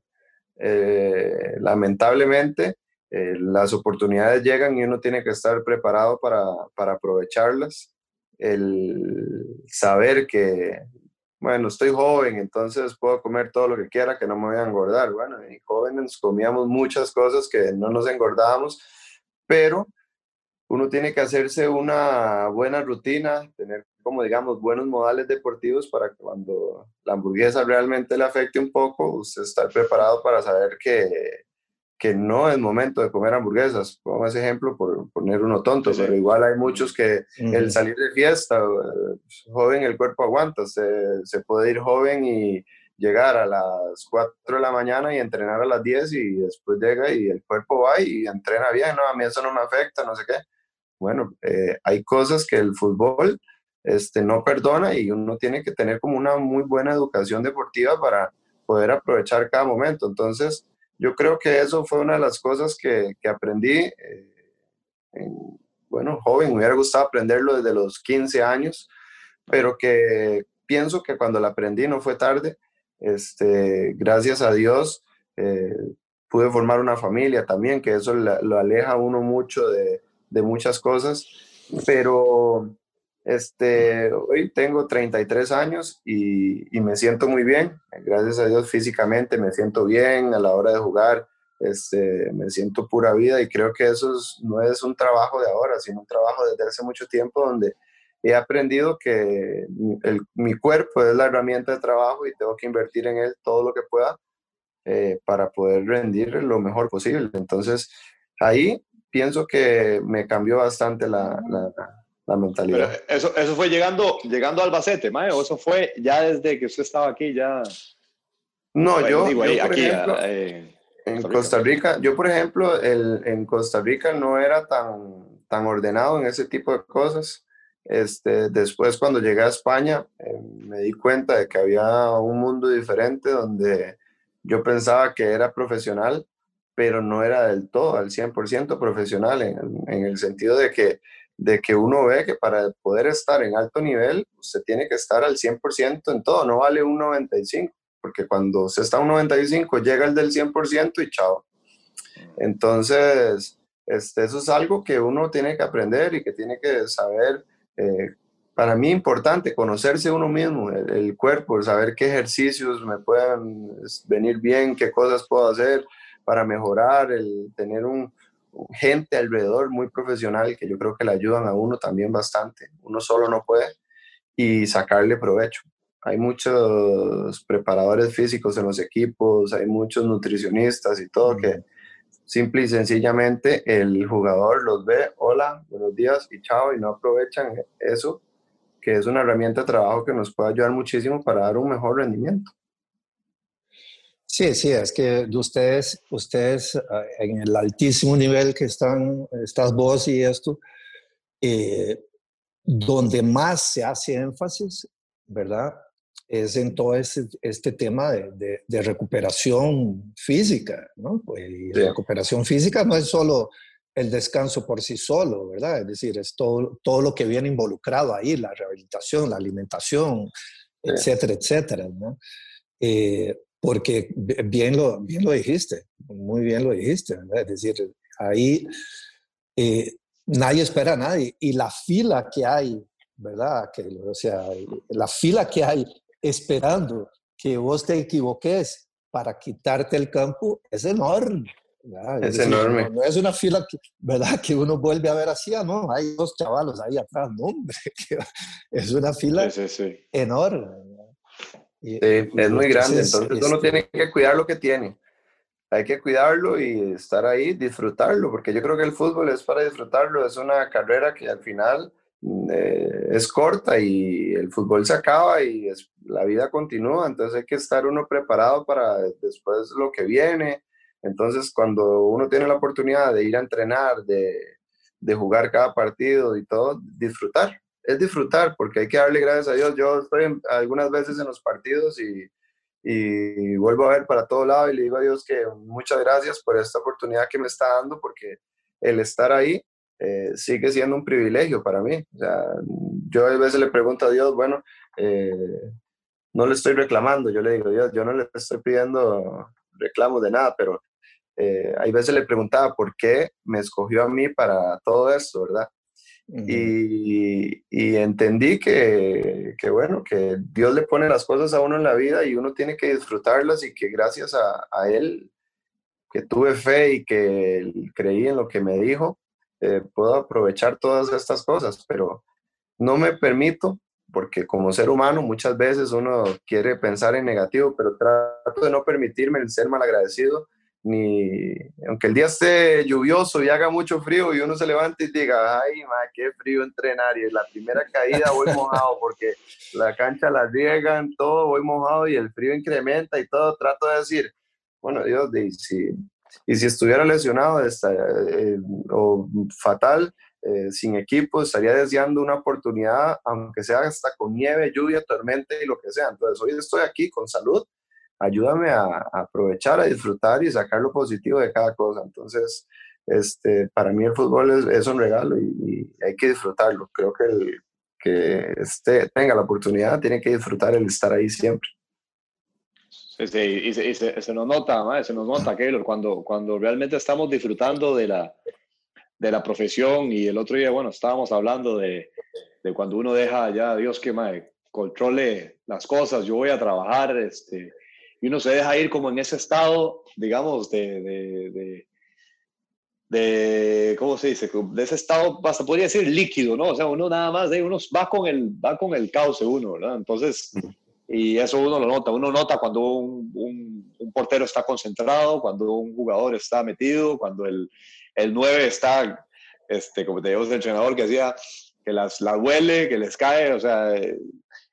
Eh, lamentablemente, eh, las oportunidades llegan y uno tiene que estar preparado para, para aprovecharlas. El saber que, bueno, estoy joven, entonces puedo comer todo lo que quiera, que no me voy a engordar. Bueno, y jóvenes comíamos muchas cosas que no nos engordábamos, pero uno tiene que hacerse una buena rutina, tener como digamos buenos modales deportivos para que cuando la hamburguesa realmente le afecte un poco, usted estar preparado para saber que, que no es momento de comer hamburguesas. Pongo ese ejemplo por poner uno tonto, pero igual hay muchos que el salir de fiesta, eh, joven, el cuerpo aguanta. Se, se, puede ir joven y llegar a las 4 de la mañana y entrenar a las 10 y después llega y el cuerpo va y entrena bien. No, a mí eso no me afecta, no sé qué. Bueno, eh, hay cosas que el fútbol este, no perdona y uno tiene que tener como una muy buena educación deportiva para poder aprovechar cada momento. Entonces, yo creo que eso fue una de las cosas que, que aprendí. Eh, bueno, joven, me hubiera gustado aprenderlo desde los 15 años, pero que pienso que cuando lo aprendí no fue tarde. Este, gracias a Dios eh, pude formar una familia también, que eso lo aleja uno mucho de, de muchas cosas, pero este, hoy tengo 33 años y, y, me siento muy bien, gracias a Dios físicamente me siento bien a la hora de jugar, este, me siento pura vida y creo que eso no es un trabajo de ahora, sino un trabajo desde hace mucho tiempo donde he aprendido que el, mi cuerpo es la herramienta de trabajo y tengo que invertir en él todo lo que pueda eh, para poder rendir lo mejor posible. Entonces, ahí pienso que me cambió bastante la, la la mentalidad. eso, eso fue llegando, llegando a Albacete, Mae, o eso fue ya desde que usted estaba aquí, ya. No, yo, digo, yo por aquí, ejemplo, eh, en Costa Rica, yo por ejemplo, el, en Costa Rica no era tan, tan ordenado en ese tipo de cosas. Este, después cuando llegué a España eh, me di cuenta de que había un mundo diferente donde yo pensaba que era profesional, pero no era del todo, al 100% profesional, en, en el sentido de que de que uno ve que para poder estar en alto nivel, usted tiene que estar al 100% en todo, no vale un 95%, porque cuando usted está a un 95%, llega el del 100% y chao. Entonces, este, eso es algo que uno tiene que aprender y que tiene que saber. Eh, para mí importante conocerse uno mismo, el, el, cuerpo, saber qué ejercicios me pueden venir bien, qué cosas puedo hacer para mejorar, el tener un, gente alrededor muy profesional que yo creo que le ayudan a uno también bastante. Uno solo no puede y sacarle provecho. Hay muchos preparadores físicos en los equipos, hay muchos nutricionistas y todo que simple y sencillamente el jugador los ve, hola, buenos días y chao, y no aprovechan eso, que es una herramienta de trabajo que nos puede ayudar muchísimo para dar un mejor rendimiento. Sí, sí, es que ustedes, ustedes ah, en el altísimo nivel que están, estás vos y esto, eh, donde más se hace énfasis, ¿verdad? Es en todo este, este tema de, de, recuperación física, ¿no? Pues, y recuperación física no es solo el descanso por sí solo, ¿verdad? Es decir, es todo, todo lo que viene involucrado ahí, la rehabilitación, la alimentación, etcétera, etcétera, ¿no? Eh, porque bien lo, bien lo dijiste, muy bien lo dijiste, ¿verdad? Es decir, ahí eh, nadie espera a nadie y la fila que hay, ¿verdad? Que, o sea, la fila que hay esperando que vos te equivoques para quitarte el campo es enorme. Es, enorme. No, es una fila, que, ¿verdad? Que uno vuelve a ver así, ah, no, hay dos chavalos ahí atrás, no, hombre, es una fila enorme es muy grande, entonces uno tiene que cuidar lo que tiene. Hay que cuidarlo y estar ahí, disfrutarlo, porque yo creo que el fútbol es para disfrutarlo, es una carrera que al final mm, eh, es corta y el fútbol se acaba y es, la vida continúa, entonces hay que estar uno preparado para después lo que viene. Entonces cuando uno tiene la oportunidad de ir a entrenar, de, de jugar cada partido y todo, disfrutar, es disfrutar, porque hay que darle gracias a Dios. Yo estoy algunas veces en los partidos y, y vuelvo a ver para todo lado y le digo a Dios que muchas gracias por esta oportunidad que me está dando, porque el estar ahí eh, sigue siendo un privilegio para mí. O sea, yo a veces le pregunto a Dios, bueno, eh, no le estoy reclamando, yo le digo, Dios, yo no le estoy pidiendo reclamos de nada, pero eh, hay veces le preguntaba por qué me escogió a mí para todo esto, ¿verdad? Y, y, entendí que, que, bueno, que Dios le pone las cosas a uno en la vida y uno tiene que disfrutarlas y que gracias a, a Él, que tuve fe y que creí en lo que me dijo, eh, puedo aprovechar todas estas cosas, pero no me permito, porque como ser humano muchas veces uno quiere pensar en negativo, pero trato de no permitirme el ser malagradecido ni, aunque el día esté lluvioso y haga mucho frío y uno se levante y diga, ay, ma, qué frío entrenar. Y la primera caída voy mojado porque la cancha la riegan, todo voy mojado y el frío incrementa y todo. Trato de decir, bueno, Dios, y si, y si estuviera lesionado eh, o fatal, eh, sin equipo, estaría deseando una oportunidad, aunque sea hasta con nieve, lluvia, tormenta y lo que sea. Entonces, hoy estoy aquí con salud ayúdame a, aprovechar, a disfrutar y sacar lo positivo de cada cosa. Entonces, este, para mí el fútbol es, es un regalo y, hay que disfrutarlo. Creo que el que este, tenga la oportunidad tiene que disfrutar el estar ahí siempre. Sí, y, se, se, nos nota, se nos nota, Keylor, cuando, cuando realmente estamos disfrutando de la, de la profesión y el otro día, bueno, estábamos hablando de, de cuando uno deja ya, Dios que madre, controle las cosas, yo voy a trabajar, este, y uno se deja ir como en ese estado, digamos, de, de, de, ¿cómo se dice? De ese estado, hasta podría decir líquido, ¿no? O sea, uno nada más, de uno va con el, va con el cauce uno, ¿verdad? Entonces, y eso uno lo nota, uno nota cuando un, un, portero está concentrado, cuando un jugador está metido, cuando el, el 9 está, este, como te digo, el entrenador que hacía, que las, las huele, que les cae, o sea,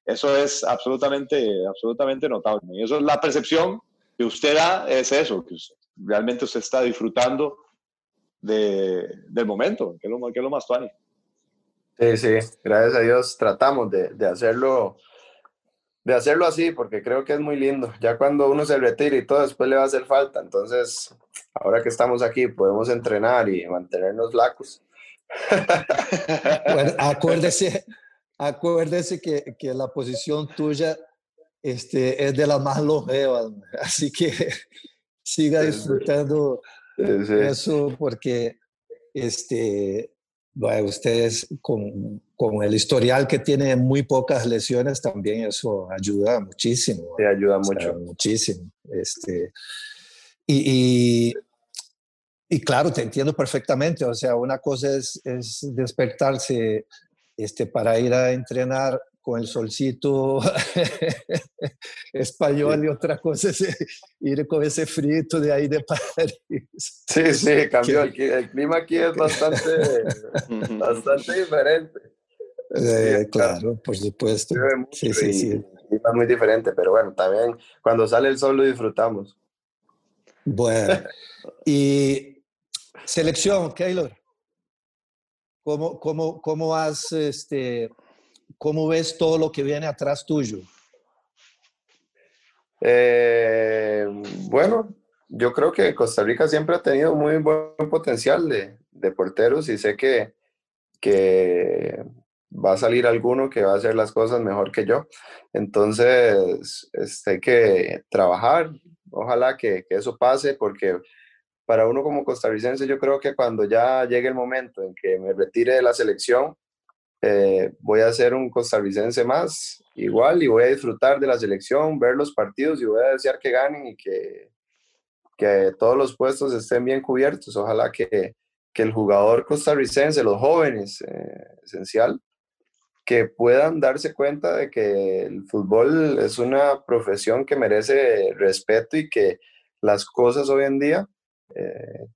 eso es absolutamente, absolutamente notable. Y eso es la percepción que usted da, es eso, que realmente usted está disfrutando de, del momento, que es lo, que es lo más tuani. Sí, sí, gracias a Dios tratamos de, de, hacerlo de hacerlo así, porque creo que es muy lindo. Ya cuando uno se retira y todo, después le va a hacer falta. Entonces, ahora que estamos aquí, podemos entrenar y mantenernos flacos. bueno, acuérdese, acuérdese que, que, la posición tuya este, es de la más longeva, así que siga disfrutando eso porque este, bueno, ustedes con, con, el historial que tiene muy pocas lesiones también eso ayuda muchísimo. Te ayuda mucho. muchísimo. Este, y, y, y, claro, te entiendo perfectamente. O sea, una cosa es, es despertarse este, para ir a entrenar con el solcito español y otra cosa es ir con ese frito de ahí de París. Sí, sí, cambió. El, clima aquí es bastante, bastante diferente. Eh, claro, por supuesto. Sí, sí, sí. Es muy diferente, pero bueno, también cuando sale el sol lo disfrutamos. Bueno, y selección, Keylor. ¿Cómo, cómo, cómo, has, este, ¿Cómo ves todo lo que viene atrás tuyo? Eh, bueno, yo creo que Costa Rica siempre ha tenido muy buen potencial de, de porteros y sé que, que va a salir alguno que va a hacer las cosas mejor que yo. Entonces, este, hay que trabajar. Ojalá que, que, eso pase porque para uno como costarricense, yo creo que cuando ya llegue el momento en que me retire de la selección, eh, voy a ser un costarricense más igual y voy a disfrutar de la selección, ver los partidos y voy a desear que ganen y que, que todos los puestos estén bien cubiertos. Ojalá que, que el jugador costarricense, los jóvenes, eh, esencial, que puedan darse cuenta de que el fútbol es una profesión que merece respeto y que las cosas hoy en día eh,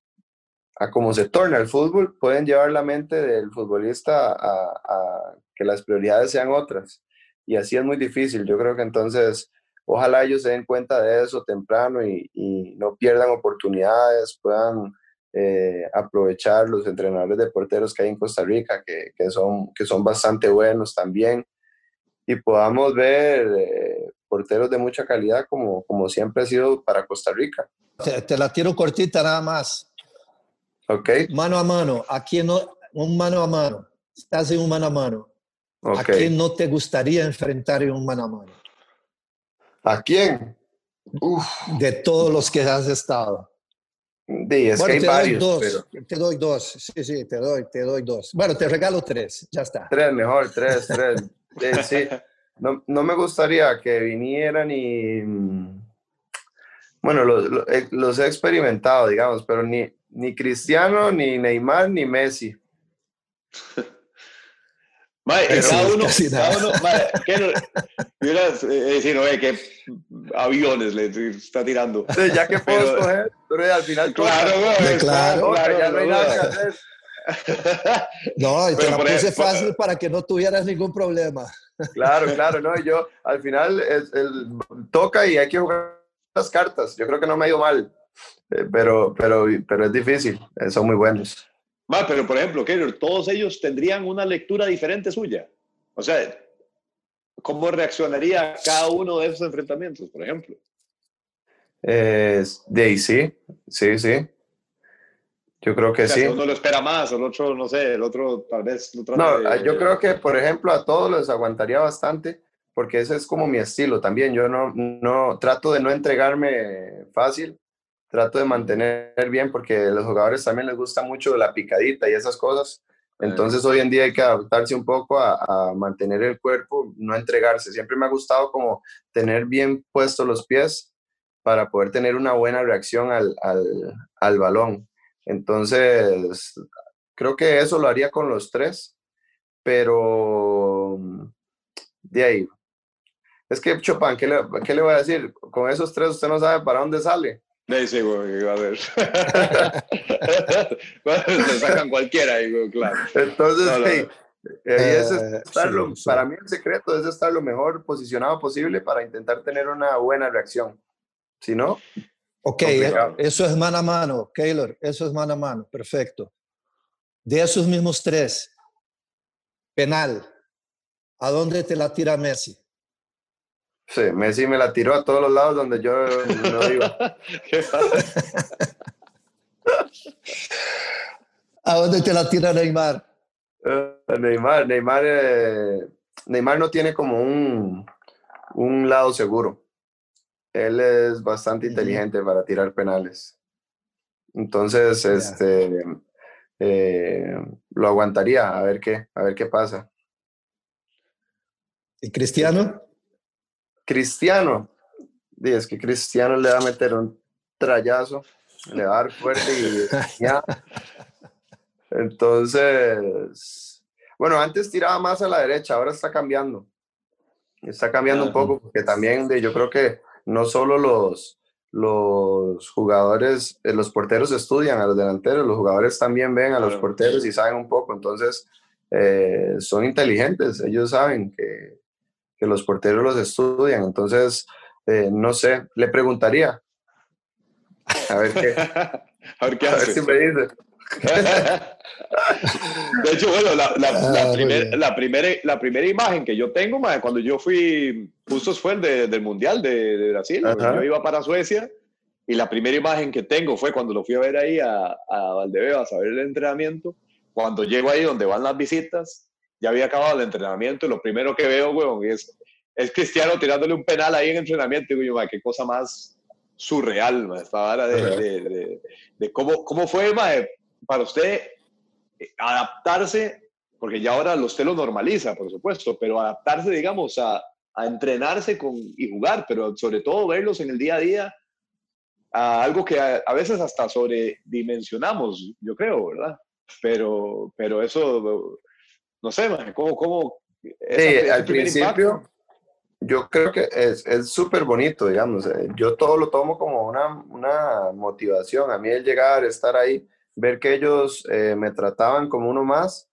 a cómo se torna el fútbol, pueden llevar la mente del futbolista a, que las prioridades sean otras. Y así es muy difícil. Yo creo que entonces, ojalá ellos se den cuenta de eso temprano y, no pierdan oportunidades, puedan eh, aprovechar los entrenadores de porteros que hay en Costa Rica, que, que, son, que son bastante buenos también, y podamos ver eh, porteros de mucha calidad como, como siempre ha sido para Costa Rica. Te, la tiro cortita nada más. Ok. Mano a mano. Aquí no, un mano a mano. Estás en un mano a mano. ¿A quién no te gustaría enfrentar en un mano a mano? ¿A quién? De todos los que has estado. Sí, es bueno, te doy dos. Te doy dos. Sí, sí, te doy, te doy dos. Bueno, te regalo tres. Ya está. Tres, mejor, tres, tres. sí, sí. No, no me gustaría que vinieran y bueno, eh, los, he experimentado, digamos, pero ni, ni Cristiano, ni Neymar, ni Messi. Mae, cada uno, cada uno, mae, ¿qué no? Miras, decir, oye, qué aviones le está tirando. Sí, ya que puedo Pero- escoger, pero al final Claro, güey, claro, ya no hay no nada que duda. hacer. No, y te Pero la por puse ejemplo- fácil para que no tuvieras ningún problema. Claro, claro, no, yo al final es, el, toca y hay que jugar las cartas. Yo creo que no me ha ido mal, eh, pero, pero, pero es difícil, eh, son muy buenos. Ma, pero por ejemplo, Keylor, todos ellos tendrían una lectura diferente suya. O sea, ¿cómo reaccionaría cada uno de esos enfrentamientos, por ejemplo? Eh, de ahí sí, sí, sí. Yo creo que O sea, sí. uno lo espera más, el otro, no sé, el otro tal vez lo No, de- yo creo que, por ejemplo, a todos les aguantaría bastante, porque ese es como mi estilo también. Yo no, no trato de no entregarme fácil, trato de mantener bien, porque a los jugadores también les gusta mucho la picadita y esas cosas. Entonces, hoy en día hay que adaptarse un poco a, a mantener el cuerpo, no entregarse. Siempre me ha gustado como tener bien puestos los pies para poder tener una buena reacción al, al, al balón. Entonces, creo que eso lo haría con los tres, pero de ahí. Es que Chopin, ¿qué le, qué le voy a decir? Con esos tres usted no sabe para dónde sale. Sí, sí, güey, a ver. Se sacan cualquiera, digo, claro. Entonces, No, no, hey, ahí es Eh, estarlo- sí, sí. para mí el secreto es estar lo mejor posicionado posible para intentar tener una buena reacción. Si no, Ok, Complicado. eso es mano a mano, Keylor, eso es mano a mano, perfecto. De esos mismos tres, penal, ¿a dónde te la tira Messi? Sí, Messi me la tiró a todos los lados donde yo no iba. ¿A dónde te la tira Neymar? Eh, Neymar, Neymar, eh, Neymar no tiene como un, un lado seguro. Él es bastante inteligente para tirar penales. Entonces, este, eh, lo aguantaría a ver qué, a ver qué pasa. ¿Y Cristiano? Cristiano, di, es que Cristiano le va a meter un trayazo, le va a dar fuerte y ya. Entonces, bueno, antes tiraba más a la derecha, ahora está cambiando. Está cambiando un Ajá. poco porque también de, yo creo que no solo los, los jugadores, eh, los porteros estudian a los delanteros, los jugadores también ven a los porteros y saben un poco. Entonces, eh, son inteligentes, ellos saben que, que los porteros los estudian. Entonces, eh, no sé, le preguntaría. A ver qué, A ver qué a ver hace. si me dice. De hecho, bueno, la, la, Ah, la primer- la primera, la primera imagen que yo tengo, mae, cuando yo fui, justo fue el de- del Mundial de, de Brasil, Ajá. yo iba para Suecia y la primera imagen que tengo fue cuando lo fui a ver ahí a, a Valdebebas a ver el entrenamiento. Cuando llego ahí donde van las visitas, ya había acabado el entrenamiento y lo primero que veo, weón, es, es Cristiano tirándole un penal ahí en entrenamiento. Y digo, yo, mae, qué cosa más surreal, mae, esta vara de, de, de- de cómo, cómo fue, mae, para usted eh, adaptarse, porque ya ahora usted lo normaliza, por supuesto, pero adaptarse, digamos, a, a entrenarse con, y jugar, pero sobre todo verlos en el día a día, a algo que a, a veces hasta sobredimensionamos, yo creo, ¿verdad? Pero, pero eso, no sé, man, ¿cómo, cómo Sí, al principio impacto? yo creo que es es súper bonito, digamos. eh, Yo todo lo tomo como una, una motivación. A mí el llegar, estar ahí, ver que ellos eh, me trataban como uno más.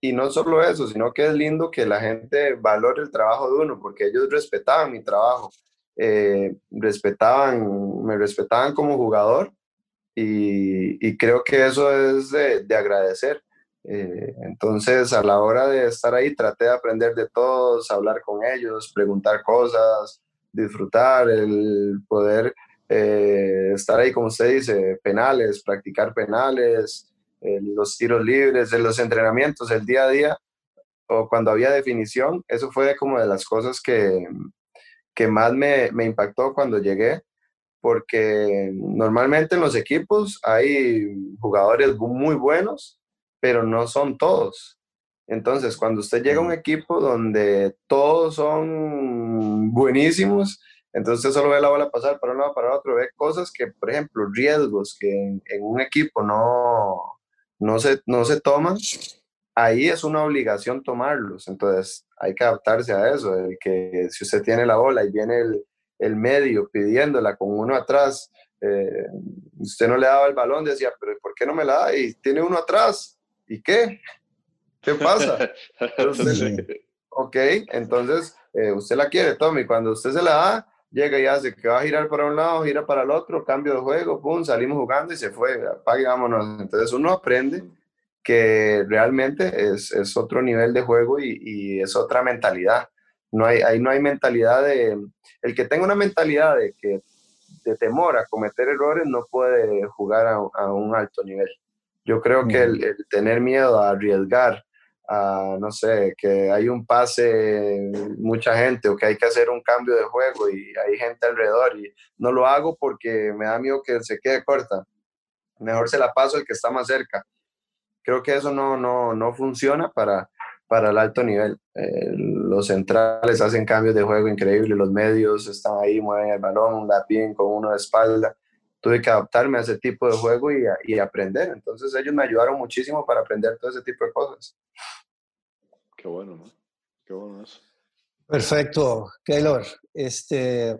Y no solo eso, sino que es lindo que la gente valore el trabajo de uno, porque ellos respetaban mi trabajo, eh, respetaban, me respetaban como jugador y, y creo que eso es de, de agradecer. Eh, entonces, a la hora de estar ahí, traté de aprender de todos, hablar con ellos, preguntar cosas, disfrutar, el poder eh, estar ahí, como usted dice, penales, practicar penales, eh, los tiros libres, de los entrenamientos, el día a día, o cuando había definición, eso fue como de las cosas que, que más me, me impactó cuando llegué, porque normalmente en los equipos hay jugadores muy buenos, pero no son todos. Entonces, cuando usted llega a un equipo donde todos son buenísimos, entonces usted solo ve la bola pasar para un lado, para otro, ve cosas que, por ejemplo, riesgos que en, en un equipo no, no, se, no se toman, ahí es una obligación tomarlos. Entonces hay que adaptarse a eso, el que si usted tiene la bola y viene el, el medio pidiéndola con uno atrás, eh, usted no le daba el balón, decía, pero ¿por qué no me la da? Y tiene uno atrás, ¿y qué? ¿Qué pasa? ok, entonces eh, usted la quiere, Tommy, cuando usted se la da, llega y hace que va a girar para un lado, gira para el otro, cambio de juego, pum, salimos jugando y se fue, apague, vámonos. Entonces uno aprende que realmente es, es otro nivel de juego y, y, es otra mentalidad. No hay, ahí no hay mentalidad de... El que tenga una mentalidad de que de temor a cometer errores no puede jugar a, a un alto nivel. Yo creo que el, el, tener miedo a arriesgar, a, no sé, que hay un pase, mucha gente, o que hay que hacer un cambio de juego y hay gente alrededor y no lo hago porque me da miedo que se quede corta. Mejor se la paso el que está más cerca. Creo que eso no, no, no funciona para, para el alto nivel. Eh, los centrales hacen cambios de juego increíbles, los medios están ahí, mueven el balón, la piden con uno de espalda. Tuve que adaptarme a ese tipo de juego y, y, aprender. Entonces ellos me ayudaron muchísimo para aprender todo ese tipo de cosas. Qué bueno, ¿no? Qué bueno eso. Perfecto, Keylor. Este,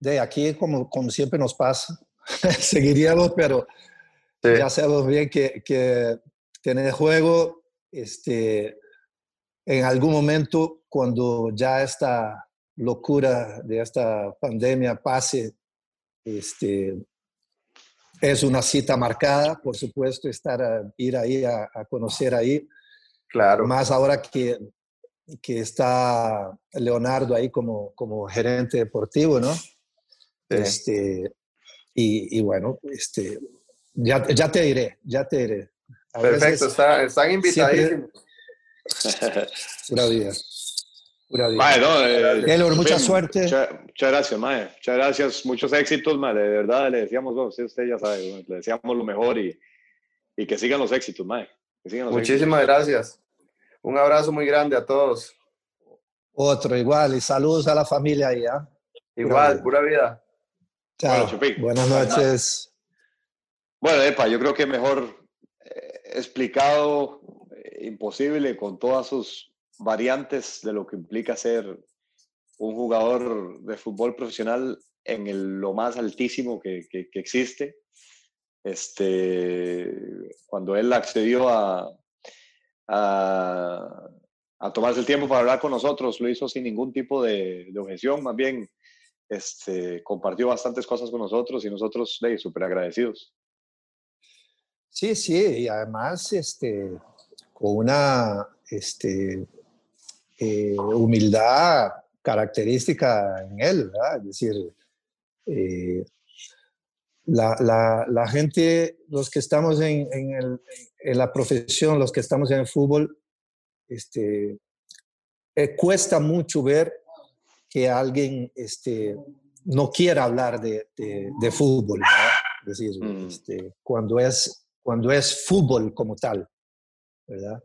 de aquí, como, como siempre nos pasa, seguiríamos, pero sí. ya sabemos bien que, que tener juego, este, en algún momento, cuando ya esta locura de esta pandemia pase, este, es una cita marcada, por supuesto, estar a, ir ahí a, a, conocer ahí. Claro. Más ahora que, que está Leonardo ahí como, como gerente deportivo, ¿no? Sí. Este, y, y, bueno, este, ya, ya te diré, ya te diré. A Perfecto, veces, está, están invitadísimos. Mae, no, eh, Taylor, mucha bien, suerte. Muchas, muchas gracias, Mae. Muchas gracias, muchos éxitos, Mae. De verdad, le decíamos, bueno, usted, usted ya sabe, bueno, le deseamos lo mejor y, y que sigan los éxitos, Mae. Que sigan los Muchísimas éxitos. gracias. Un abrazo muy grande a todos. Otro, igual. Y saludos a la familia ahí, ¿ah? Igual, pura vida. Chao. Bueno, Buenas noches. Bueno, Epa, yo creo que mejor eh, explicado, eh, imposible, con todas sus variantes de lo que implica ser un jugador de fútbol profesional en el, lo más altísimo que, existe. Este, cuando él accedió a, a, a, tomarse el tiempo para hablar con nosotros, lo hizo sin ningún tipo de, objeción, más bien este, compartió bastantes cosas con nosotros y nosotros súper agradecidos. Sí, sí, y además este, con una este, eh, humildad característica en él, ¿verdad? Es decir, eh, la, la, la, gente, los que estamos en, en, el, en, la profesión, los que estamos en el fútbol, este, eh, cuesta mucho ver que alguien este, no quiera hablar de, de, de fútbol, ¿verdad? Es decir, mm. este, cuando, es, cuando es fútbol como tal, ¿verdad?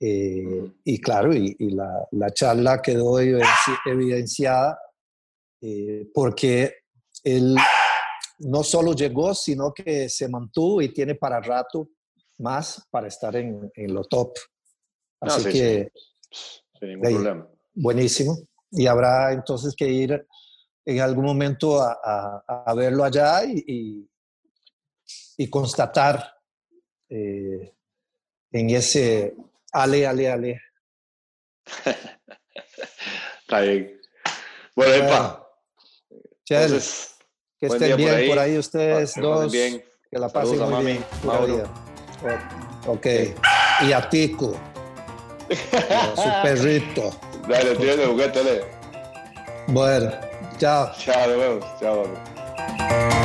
Eh, y claro, y, y la, la, charla quedó evidenciada eh, porque él no solo llegó, sino que se mantuvo y tiene para rato más para estar en, en lo top. Así no, sí, que... Sí. Sin ningún ahí, problema. Buenísimo. Y habrá entonces que ir en algún momento a, a, a verlo allá y, y, y constatar eh, en ese Ale, ale, ale. Está bien. Bueno, Epa. Entonces, que estén bien por ahí, por ahí ustedes que dos. Bien. Que la pasen Saludos muy bien. Mauro. Ok. Y a Tico. su perrito. Dale, tiene juguete, dale. Bueno, chao. Chao, de nuevo. Chao.